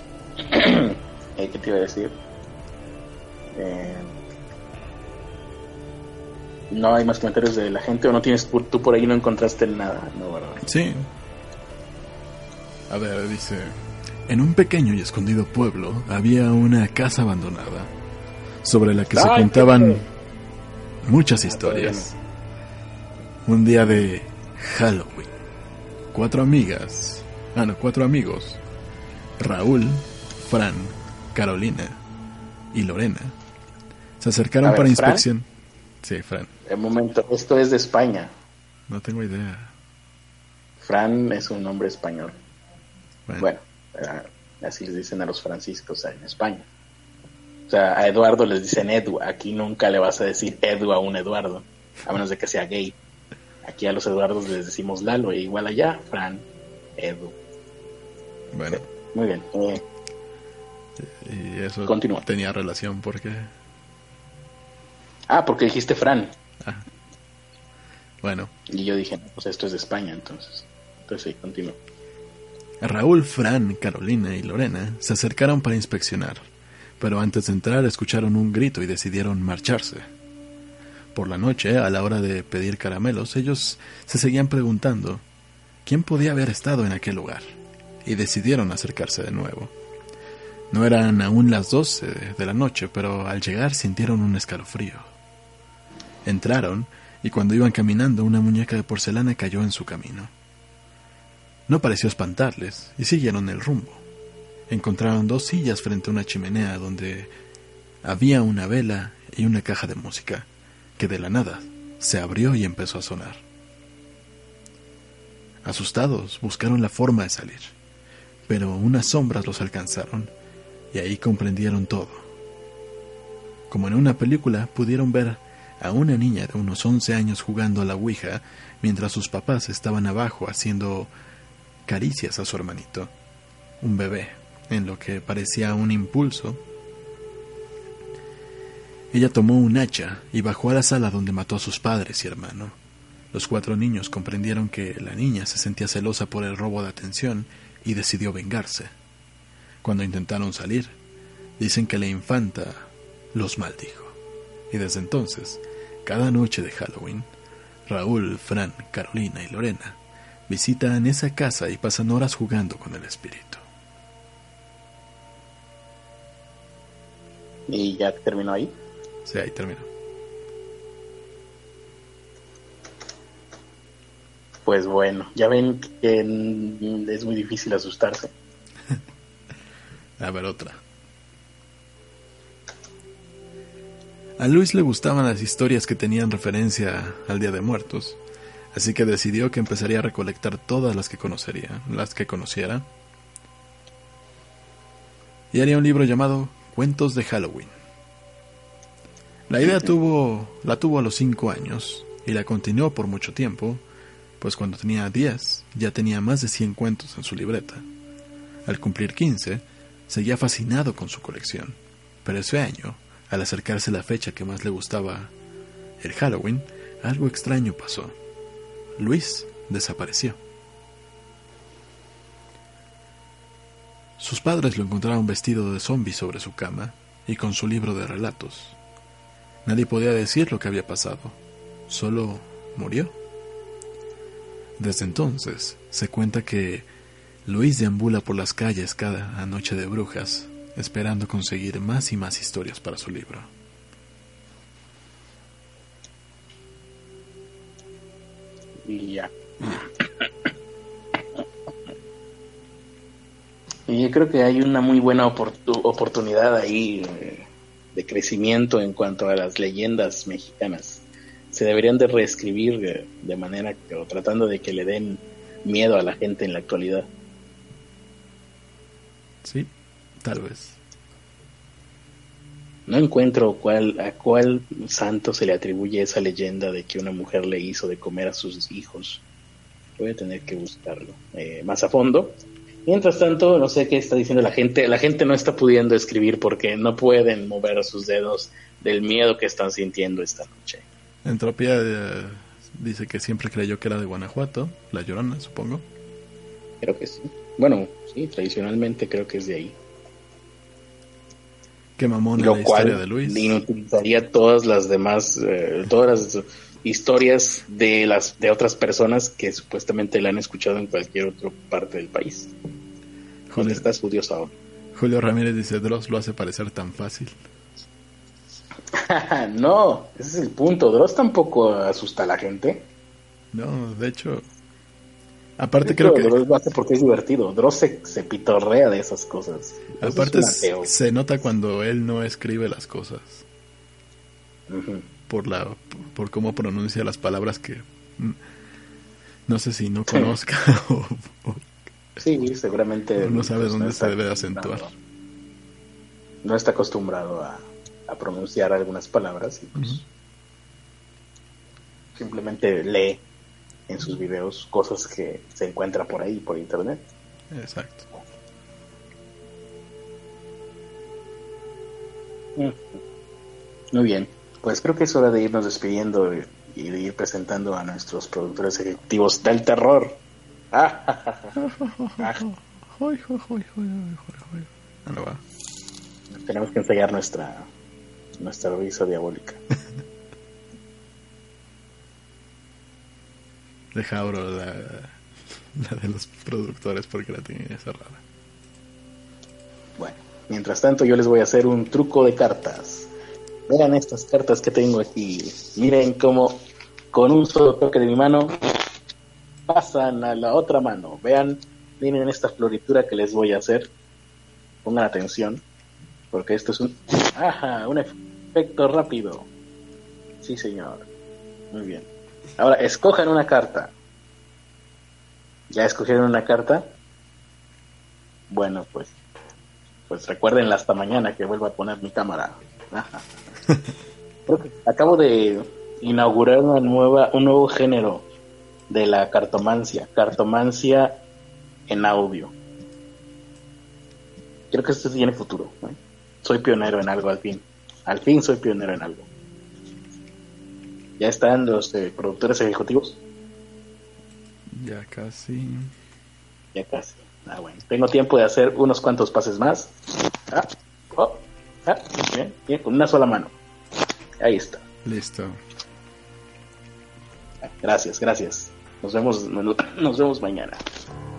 eh, ¿qué te iba a decir? Eh, no hay más comentarios de la gente o no tienes tú, por ahí no encontraste nada, no verdad. Sí. A ver, dice, en un pequeño y escondido pueblo había una casa abandonada sobre la que se contaban muchas Ah, historias. Un día de Halloween, cuatro amigas, ah no, cuatro amigos, Raúl, Fran, Carolina y Lorena, se acercaron A ver, para ¿Fran? inspección. Sí, Fran, El momento, esto es de España. no tengo idea. Fran es un nombre español. Bueno, Bueno, eh, así les dicen a los franciscos en España. O sea, a Eduardo les dicen Edu. Aquí nunca le vas a decir Edu a un Eduardo, a menos de que sea gay. Aquí a los Eduardos les decimos Lalo, e igual allá, Fran, Edu. Bueno, Muy bien. eh, y eso Continúa. tenía relación porque... ah, porque dijiste Fran. ah, bueno, Y yo dije, no, pues esto es de España, entonces. Entonces sí, continúo. Raúl, Fran, Carolina y Lorena se acercaron para inspeccionar, pero antes de entrar escucharon un grito y decidieron marcharse. Por la noche, a la hora de pedir caramelos, ellos se seguían preguntando quién podía haber estado en aquel lugar, y decidieron acercarse de nuevo. No eran aún las doce de la noche, pero al llegar sintieron un escalofrío. Entraron, y cuando iban caminando, una muñeca de porcelana cayó en su camino. No pareció espantarles y siguieron el rumbo. Encontraron dos sillas frente a una chimenea donde había una vela y una caja de música que de la nada se abrió y empezó a sonar. Asustados buscaron la forma de salir, pero unas sombras los alcanzaron y ahí comprendieron todo. Como en una película pudieron ver a una niña de unos 11 años jugando a la Ouija mientras sus papás estaban abajo haciendo caricias a su hermanito, un bebé, en lo que parecía un impulso. Ella tomó un hacha y bajó a la sala donde mató a sus padres y hermano. Los cuatro niños comprendieron que la niña se sentía celosa por el robo de atención y decidió vengarse. Cuando intentaron salir, dicen que la infanta los maldijo. Y desde entonces, cada noche de Halloween, Raúl, Fran, Carolina y Lorena visitan esa casa y pasan horas jugando con el espíritu. Y ya terminó ahí. Sí, ahí terminó. Pues bueno, ya ven que es muy difícil asustarse. [laughs] A ver, otra. A Luis le gustaban las historias que tenían referencia al Día de Muertos, así que decidió que empezaría a recolectar todas las que conocería, las que conociera, y haría un libro llamado Cuentos de Halloween. La idea tuvo, la tuvo a los cinco años y la continuó por mucho tiempo, pues cuando tenía 10 ya tenía más de 100 cuentos en su libreta. Al cumplir 15, seguía fascinado con su colección, pero ese año, al acercarse la fecha que más le gustaba, el Halloween, algo extraño pasó. Luis desapareció. Sus padres lo encontraron vestido de zombie sobre su cama y con su libro de relatos. Nadie podía decir lo que había pasado, solo murió. Desde entonces se cuenta que Luis deambula por las calles cada noche de brujas, esperando conseguir más y más historias para su libro. Y ya. Y yo creo que hay una muy buena oportu- oportunidad ahí eh, de crecimiento en cuanto a las leyendas mexicanas. Se deberían de reescribir eh, de manera que, o tratando de que le den miedo a la gente en la actualidad. Sí, tal vez. No encuentro cuál, a cuál santo se le atribuye esa leyenda de que una mujer le hizo de comer a sus hijos. Voy a tener que buscarlo eh, más a fondo. Mientras tanto, no sé qué está diciendo la gente. La gente no está pudiendo escribir porque no pueden mover sus dedos del miedo que están sintiendo esta noche. Entropía eh, dice que siempre creyó que era de Guanajuato, la llorona, supongo. Creo que sí. Bueno, sí, tradicionalmente creo que es de ahí. Qué mamona Lo la cual historia de Luis. inutilizaría todas las demás, eh, todas las historias de las de otras personas que supuestamente la han escuchado en cualquier otra parte del país. ¿Dónde Julio, estás ahora? Julio Ramírez dice, Dross lo hace parecer tan fácil. [laughs] no, ese es el punto. Dross tampoco asusta a la gente. No, de hecho... Aparte De creo hecho, que... Dross lo hace porque es divertido. Dross se, se pitorrea de esas cosas. Dross Aparte se nota cuando él no escribe las cosas. Por, la, por cómo pronuncia las palabras que... No sé si no conozca [laughs] o, o Sí, seguramente. No sabe pues, dónde se debe acentuar. No está acostumbrado a, a pronunciar algunas palabras y pues simplemente lee en sus videos cosas que se encuentra por ahí, por internet. Exacto. Muy bien, pues creo que es hora de irnos despidiendo y de ir presentando a nuestros productores ejecutivos del terror. Tenemos que ensayar nuestra nuestra risa diabólica. [laughs] Deja abro la, la de los productores porque la tenía cerrada. Bueno, mientras tanto yo les voy a hacer un truco de cartas. Vean estas cartas que tengo aquí. Miren cómo con un solo toque de mi mano pasan a la otra mano. Vean, miren esta floritura que les voy a hacer. Pongan atención, porque esto es un, ajá, un efecto rápido. Sí, señor. Muy bien. Ahora escojan una carta. ¿Ya escogieron una carta? Bueno, pues pues hasta mañana que vuelva a poner mi cámara. [laughs] Creo que acabo de inaugurar una nueva, un nuevo género de la cartomancia, cartomancia en audio. Creo que esto tiene futuro. ¿eh? Soy pionero en algo al fin. Al fin soy pionero en algo. Ya están los eh, productores ejecutivos. Ya casi. Ya casi. Ah, bueno. Tengo tiempo de hacer unos cuantos pases más. Ah, oh, ah, bien, bien, con una sola mano. Ahí está. Listo. Gracias, gracias. Nos vemos, [clears throat] nos vemos mañana.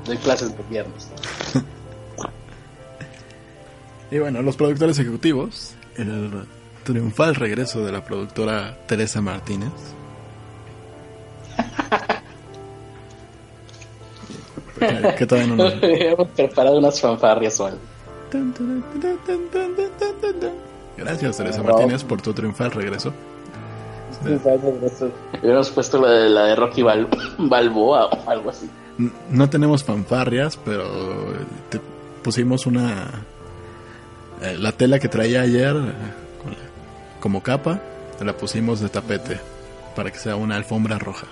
Doy clases de viernes. [laughs] Y bueno, los productores ejecutivos, el triunfal regreso de la productora Teresa Martínez. Que, [laughs] que todavía no nos... [laughs] Hemos preparado unas fanfarrias o. Gracias, Teresa. Martínez, por tu triunfal regreso. Hubiéramos puesto la de, la de Rocky Bal- [laughs] Balboa o algo así. No tenemos fanfarrias, pero te pusimos una... eh, la tela que traía ayer eh, con la- como capa, la pusimos de tapete para que sea una alfombra roja.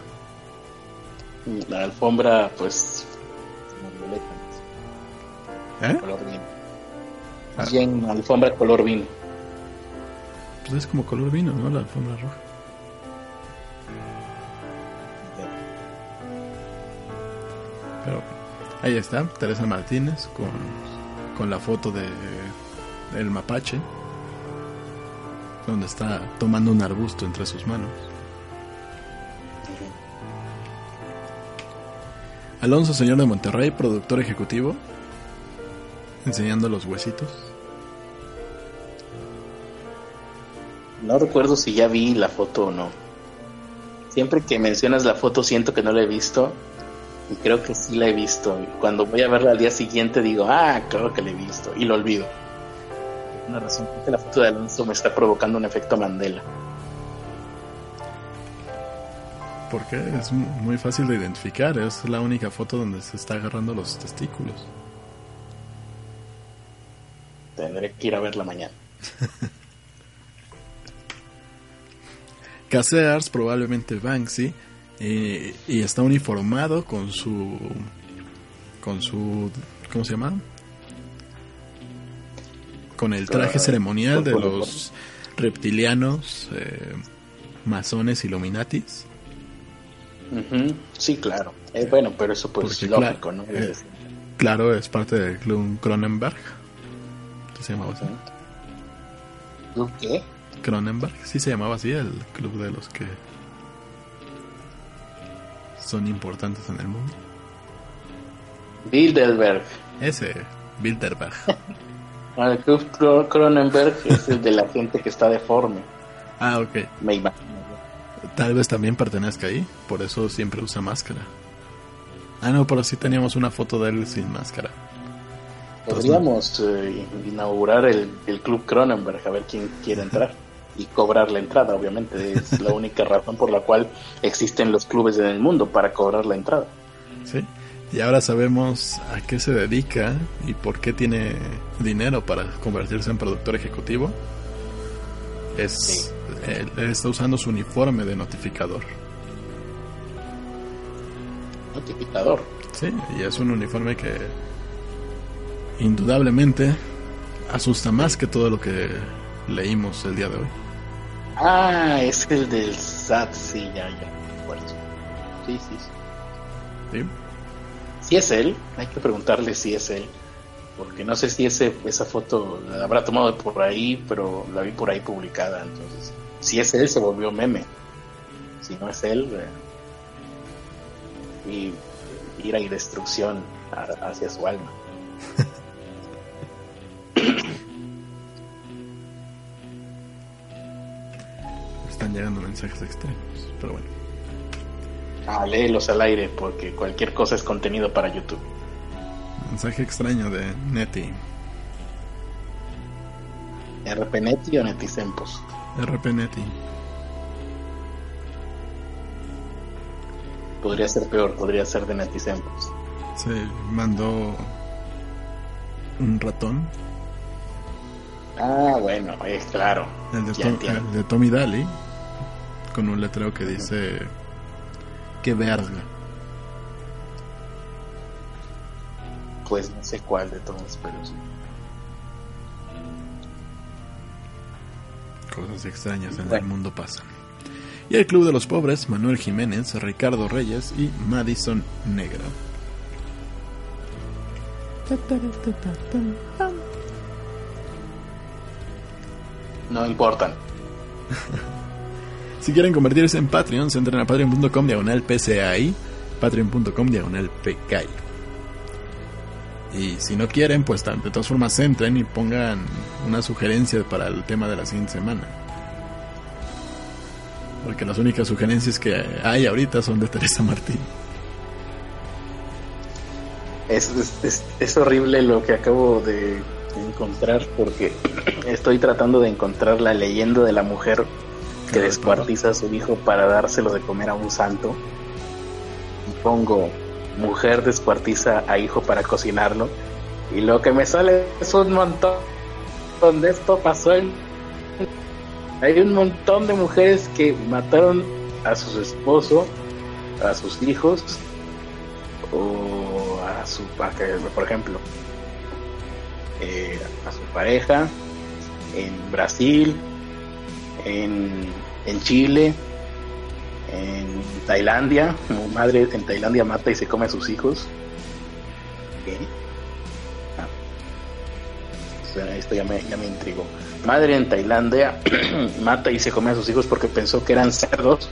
La alfombra, pues. ¿Eh? color vino. Ah. Bien, alfombra color vino. Pues es como color vino, ¿no? La alfombra roja. Pero ahí está, Teresa Martínez con, con la foto de del mapache, donde está tomando un arbusto entre sus manos. Alonso Señor de Monterrey, productor ejecutivo, enseñando los huesitos. No recuerdo si ya vi la foto o no. Siempre que mencionas la foto siento que no la he visto. Y creo que sí la he visto. Cuando voy a verla al día siguiente digo, ah, claro que la he visto. Y lo olvido. Una razón, creo que la foto de Alonso me está provocando un efecto Mandela. Porque es mu- muy fácil de identificar, es la única foto donde se está agarrando los testículos. Tendré que ir a verla mañana. [laughs] Casears, probablemente Banksy, eh, y está uniformado con su. con su. ¿cómo se llama? Con el traje ceremonial de los reptilianos, eh, masones, illuminatis. Sí, claro. Eh, bueno, pero eso pues Porque, lógico, claro, ¿no? eh, Claro, es parte del club Cronenberg. ¿Sí se llamaba así? ¿Tú qué? Cronenberg, sí se llamaba así, el club de los que son importantes en el mundo. Bilderberg. Ese, Bilderberg. [laughs] Ah, El Club Cro- Cronenberg [laughs] es el de la gente que está deforme. Ah, ok. Me imagino. Tal vez también pertenezca ahí, por eso siempre usa máscara. Ah, no, pero sí teníamos una foto de él sin máscara. Podríamos eh, inaugurar el, el Club Cronenberg a ver quién quiere entrar [laughs] y cobrar la entrada, obviamente. Es la única [laughs] razón por la cual existen los clubes en el mundo, para cobrar la entrada. ¿Sí? Y ahora sabemos a qué se dedica y por qué tiene dinero para convertirse en productor ejecutivo. Es, Sí. él, él está usando su uniforme de notificador. Notificador. Sí, y es un uniforme que indudablemente asusta más que todo lo que leímos el día de hoy. Ah, es el del SAT, sí, ya, ya. Sí, sí, sí. ¿sí? Si es él, hay que preguntarle si es él. Porque no sé si ese, esa foto la habrá tomado por ahí, pero la vi por ahí publicada. Entonces, si es él, se volvió meme. Si no es él, eh, y ira y destrucción hacia su alma. [laughs] Están llegando mensajes extraños, pero bueno. Ah, léelos al aire, porque cualquier cosa es contenido para YouTube. Mensaje extraño de Neti. RPNeti o Netisempos. RP Neti. Podría ser peor, podría ser de Netisempos. Se mandó un ratón. Ah, bueno, es claro. El de, Tom- el de Tommy Daly. Con un letrero que dice... ¡Qué verga! Pues no sé cuál de todos, pero sí. Cosas extrañas en el mundo pasan. Y el Club de los Pobres, Manuel Jiménez, Ricardo Reyes y Madison Negro. No importan. [laughs] Si quieren convertirse en Patreons, entren a patreon.com diagonal PCAI, patreon.com diagonal PKI. Y si no quieren, pues de todas formas entren y pongan una sugerencia para el tema de la siguiente semana. Porque las únicas sugerencias que hay ahorita son de Teresa Martín. Es, es horrible lo que acabo de encontrar porque estoy tratando de encontrar la leyenda de la mujer que descuartiza a su hijo para dárselo de comer a un santo. Y pongo mujer descuartiza a hijo para cocinarlo. Y lo que me sale es un montón donde esto pasó en... Hay un montón de mujeres que mataron a su esposo, a sus hijos, o a su, por ejemplo, eh, a su pareja en Brasil, en, en Chile, en Tailandia, como madre en Tailandia mata y se come a sus hijos. ¿Qué? Ah. Esto ya me, ya intrigó. Madre en Tailandia [clears throat] mata y se come a sus hijos porque pensó que eran cerdos.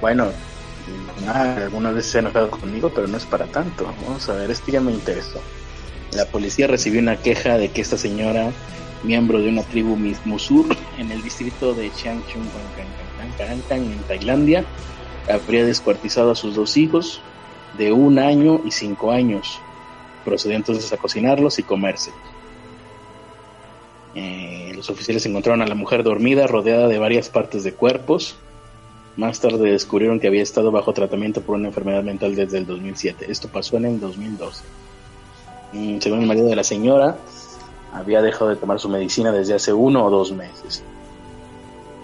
Bueno, algunas veces se ha enojado conmigo, pero no es para tanto. Vamos a ver, esto ya me interesó. La policía recibió una queja de que esta señora, miembro de una tribu Musur en el distrito de Chiang Chung, en Tailandia, habría descuartizado a sus dos hijos de un año y cinco años, procedió entonces a cocinarlos y comérselos. Eh, los oficiales encontraron a la mujer dormida, rodeada de varias partes de cuerpos. Más tarde descubrieron que había estado bajo tratamiento por una enfermedad mental desde el 2007. Esto pasó en el 2012. Mm, según el marido de la señora, había dejado de tomar su medicina desde hace uno o dos meses.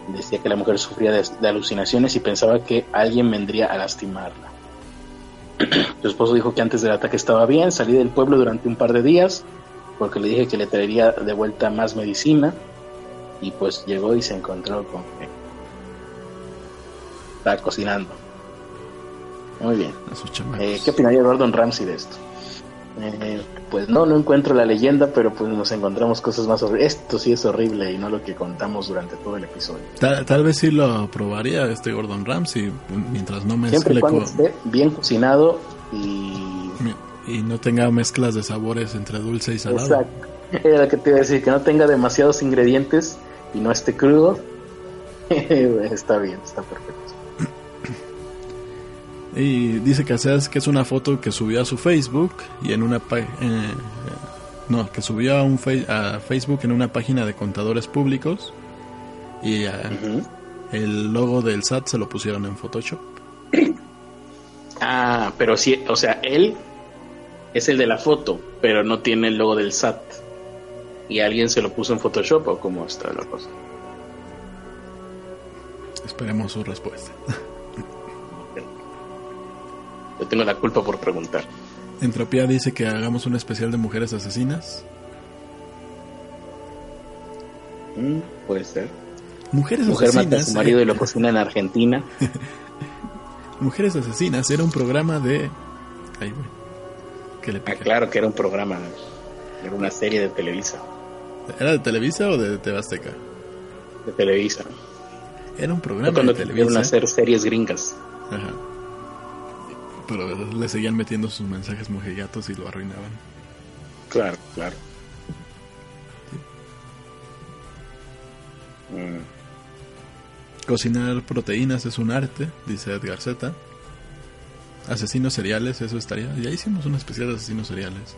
Decía que la mujer sufría de, de alucinaciones y pensaba que alguien vendría a lastimarla. [clears throat] Su esposo dijo que antes del ataque estaba bien, salí del pueblo durante un par de días porque le dije que le traería de vuelta más medicina y pues llegó y se encontró con que estaba cocinando. Muy bien. Eh, ¿Qué opinaría Gordon Ramsay de esto? Eh, pues no, no encuentro la leyenda, pero pues nos encontramos cosas más horribles. Esto sí es horrible y no lo que contamos durante todo el episodio. Tal, tal vez sí lo probaría este Gordon Ramsay mientras no mezcle cuando con- esté bien cocinado y... y no tenga mezclas de sabores entre dulce y salado. Exacto. Era lo que te iba a decir, que no tenga demasiados ingredientes y no esté crudo. [laughs] está bien, está perfecto. Y dice que Caseas que es una foto que subió a su Facebook y en una eh, no, que subió a un a Facebook en una página de contadores públicos y Ujú. el logo del SAT se lo pusieron en Photoshop. [clears throat] Ah, pero sí, o sea, él es el de la foto, pero no tiene el logo del SAT. Y alguien se lo puso en Photoshop o cómo está la cosa. Esperemos su respuesta. [laughs] Yo tengo la culpa por preguntar. Entropía dice que hagamos un especial de mujeres asesinas. Mm, puede ser. Mujeres Mujer mata a asesinas. su marido eh, y lo cocina en Argentina. [laughs] Mujeres asesinas era un programa de Ay, güey. Que le Ah, claro que era un programa, era una serie de Televisa. ¿Era de Televisa o de Tebasteca? De Televisa. Era un programa cuando de Televisa. hacer series gringas. Ajá. Pero le seguían metiendo sus mensajes mojigatos y lo arruinaban. Claro, claro. Mm. Cocinar proteínas es un arte, dice Edgar Z. Asesinos seriales, eso estaría. Ya hicimos un especial de asesinos seriales.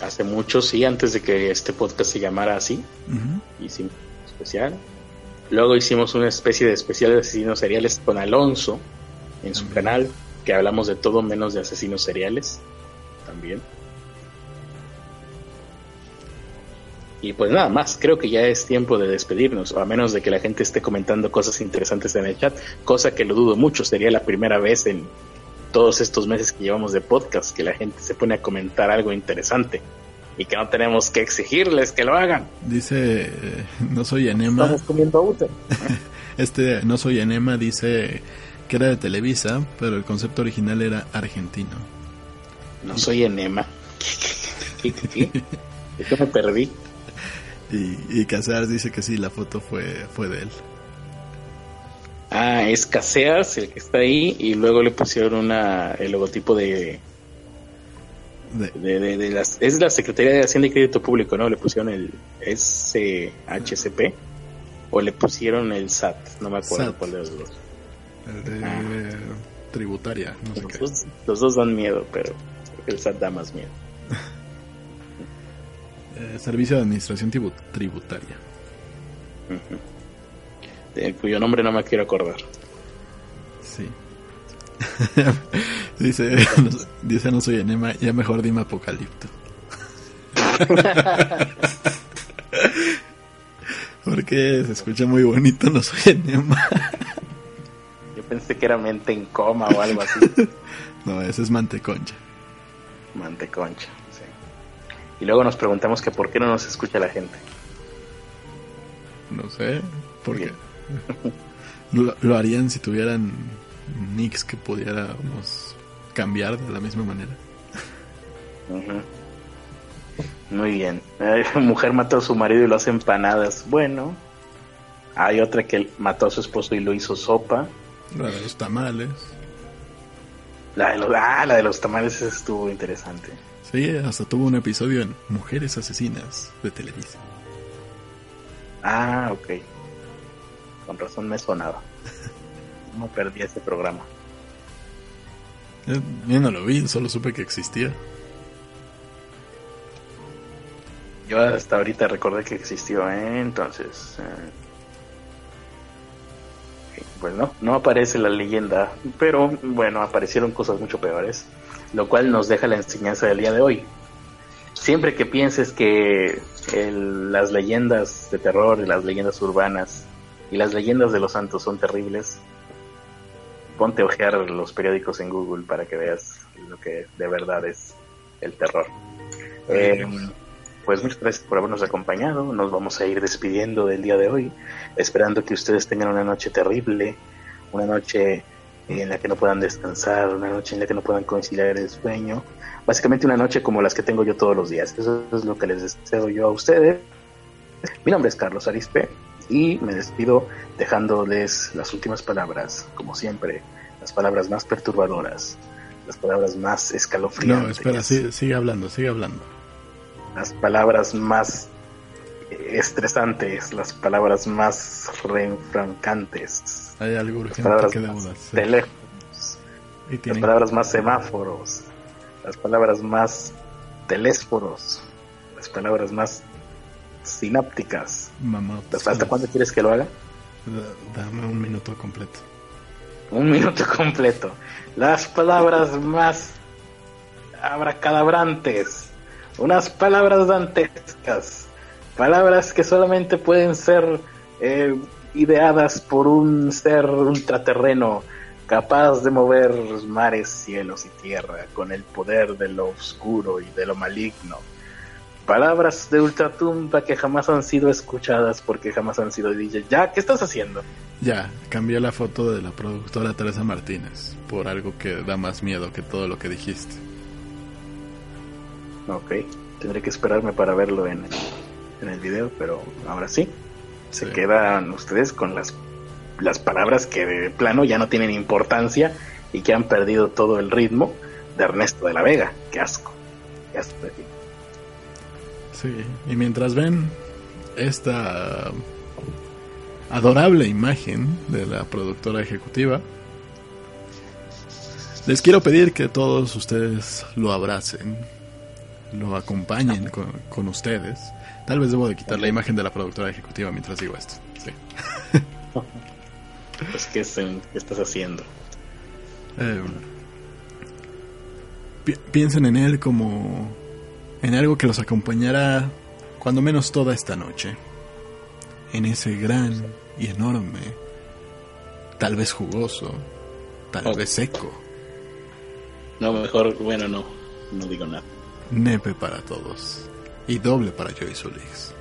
Hace mucho, sí, antes de que este podcast se llamara así, Ujú. hicimos un especial. Luego hicimos una especie de especial de asesinos seriales con Alonso en su canal, que hablamos de todo menos de asesinos seriales también. Y pues nada más, creo que ya es tiempo de despedirnos, a menos de que la gente esté comentando cosas interesantes en el chat, cosa que lo dudo mucho, sería la primera vez en todos estos meses que llevamos de podcast que la gente se pone a comentar algo interesante y que no tenemos que exigirles que lo hagan. Dice, eh, no soy enema. Estamos comiendo útero. [laughs] Este, no soy enema, dice que era de Televisa, pero el concepto original era argentino. No soy enema. ¿Qué, qué, qué? ¿De qué me perdí? Y, y Casares dice que sí, la foto fue, fue de él. Ah, es Caseas el que está ahí y luego le pusieron una, el logotipo de, De- de, de- de las, es la Secretaría de Hacienda y Crédito Público, ¿no? Le pusieron el SHCP o le pusieron el SAT, no me acuerdo SAT. cuál de los dos. El de- Ah. tributaria, no sé Los qué. dos, los dos dan miedo, pero el SAT da más miedo. [laughs] Eh, Servicio de Administración Tribu- Tributaria. De cuyo nombre no me quiero acordar. Sí. [laughs] dice, [laughs] no, dice no soy enema, ya mejor dime apocalipto. Porque se escucha muy bonito, no soy enema. Pensé que era mente en coma o algo así. [laughs] No, ese es manteconcha. Manteconcha, sí. Y luego nos preguntamos que por qué no nos escucha la gente. No sé, por qué. [laughs] Lo, lo harían si tuvieran nicks que pudiéramos cambiar de la misma manera. Muy bien. [laughs] Mujer mató a su marido y lo hace empanadas. Bueno. Hay otra que mató a su esposo y lo hizo sopa. La de los tamales. La de los, ah, la de los tamales estuvo interesante. Sí, hasta tuvo un episodio en Mujeres Asesinas de Televisa. Ah, ok. Con razón me sonaba. [laughs] No perdí ese programa. Eh, Yo no lo vi, solo supe que existía. Yo hasta ahorita recordé que existió, ¿eh? entonces. eh, Pues no, no aparece la leyenda, pero bueno, aparecieron cosas mucho peores, lo cual nos deja la enseñanza del día de hoy. Siempre que pienses que el- las leyendas de terror, y las leyendas urbanas y las leyendas de los santos son terribles, ponte a ojear los periódicos en Google para que veas lo que de verdad es el terror. Eh, pues muchas gracias por habernos acompañado. Nos vamos a ir despidiendo del día de hoy, esperando que ustedes tengan una noche terrible, una noche en la que no puedan descansar, una noche en la que no puedan conciliar el sueño. Básicamente una noche como las que tengo yo todos los días. Eso es lo que les deseo yo a ustedes. Mi nombre es Carlos Arispe y me despido dejándoles las últimas palabras, como siempre, las palabras más perturbadoras, las palabras más escalofriantes No, espera, sí- sigue hablando, sigue hablando. Las palabras más estresantes, las palabras más reenfrancantes, Hay algo las urgente palabras que más debo de hacer. teléfonos, Y las palabras más semáforos, las palabras más telésforos, las palabras más sinápticas. Mamá, pues, ¿Hasta cuándo quieres que lo haga? Da- Dame un minuto completo. Un minuto completo. Las palabras más abracadabrantes. Unas palabras dantescas. Palabras que solamente pueden ser eh, ideadas por un ser ultraterreno capaz de mover mares, cielos y tierra con el poder de lo oscuro y de lo maligno. Palabras de ultratumba que jamás han sido escuchadas porque jamás han sido dichas. Ya, ¿qué estás haciendo? Ya, cambié la foto de la productora Teresa Martínez por algo que da más miedo que todo lo que dijiste. Ok, tendré que esperarme para verlo en, en el video, pero ahora sí. Se Sí. quedan ustedes con las, las palabras que de plano ya no tienen importancia y que han perdido todo el ritmo de Ernesto de la Vega. Qué asco. Qué asco de ti. Sí, y mientras ven esta adorable imagen de la productora ejecutiva, les quiero pedir que todos ustedes lo abracen, lo acompañen con, con ustedes. Tal vez debo de quitar la imagen de la productora ejecutiva mientras digo esto. Sí. Pues, [laughs] ¿qué, es el- qué estás haciendo? Eh, pi- piensen en él como en algo que los acompañará cuando menos toda esta noche. En ese gran y enorme, tal vez jugoso, tal Oh. vez seco, No, mejor, bueno, no. No digo nada. Nepe para todos y doble para Joy Solix.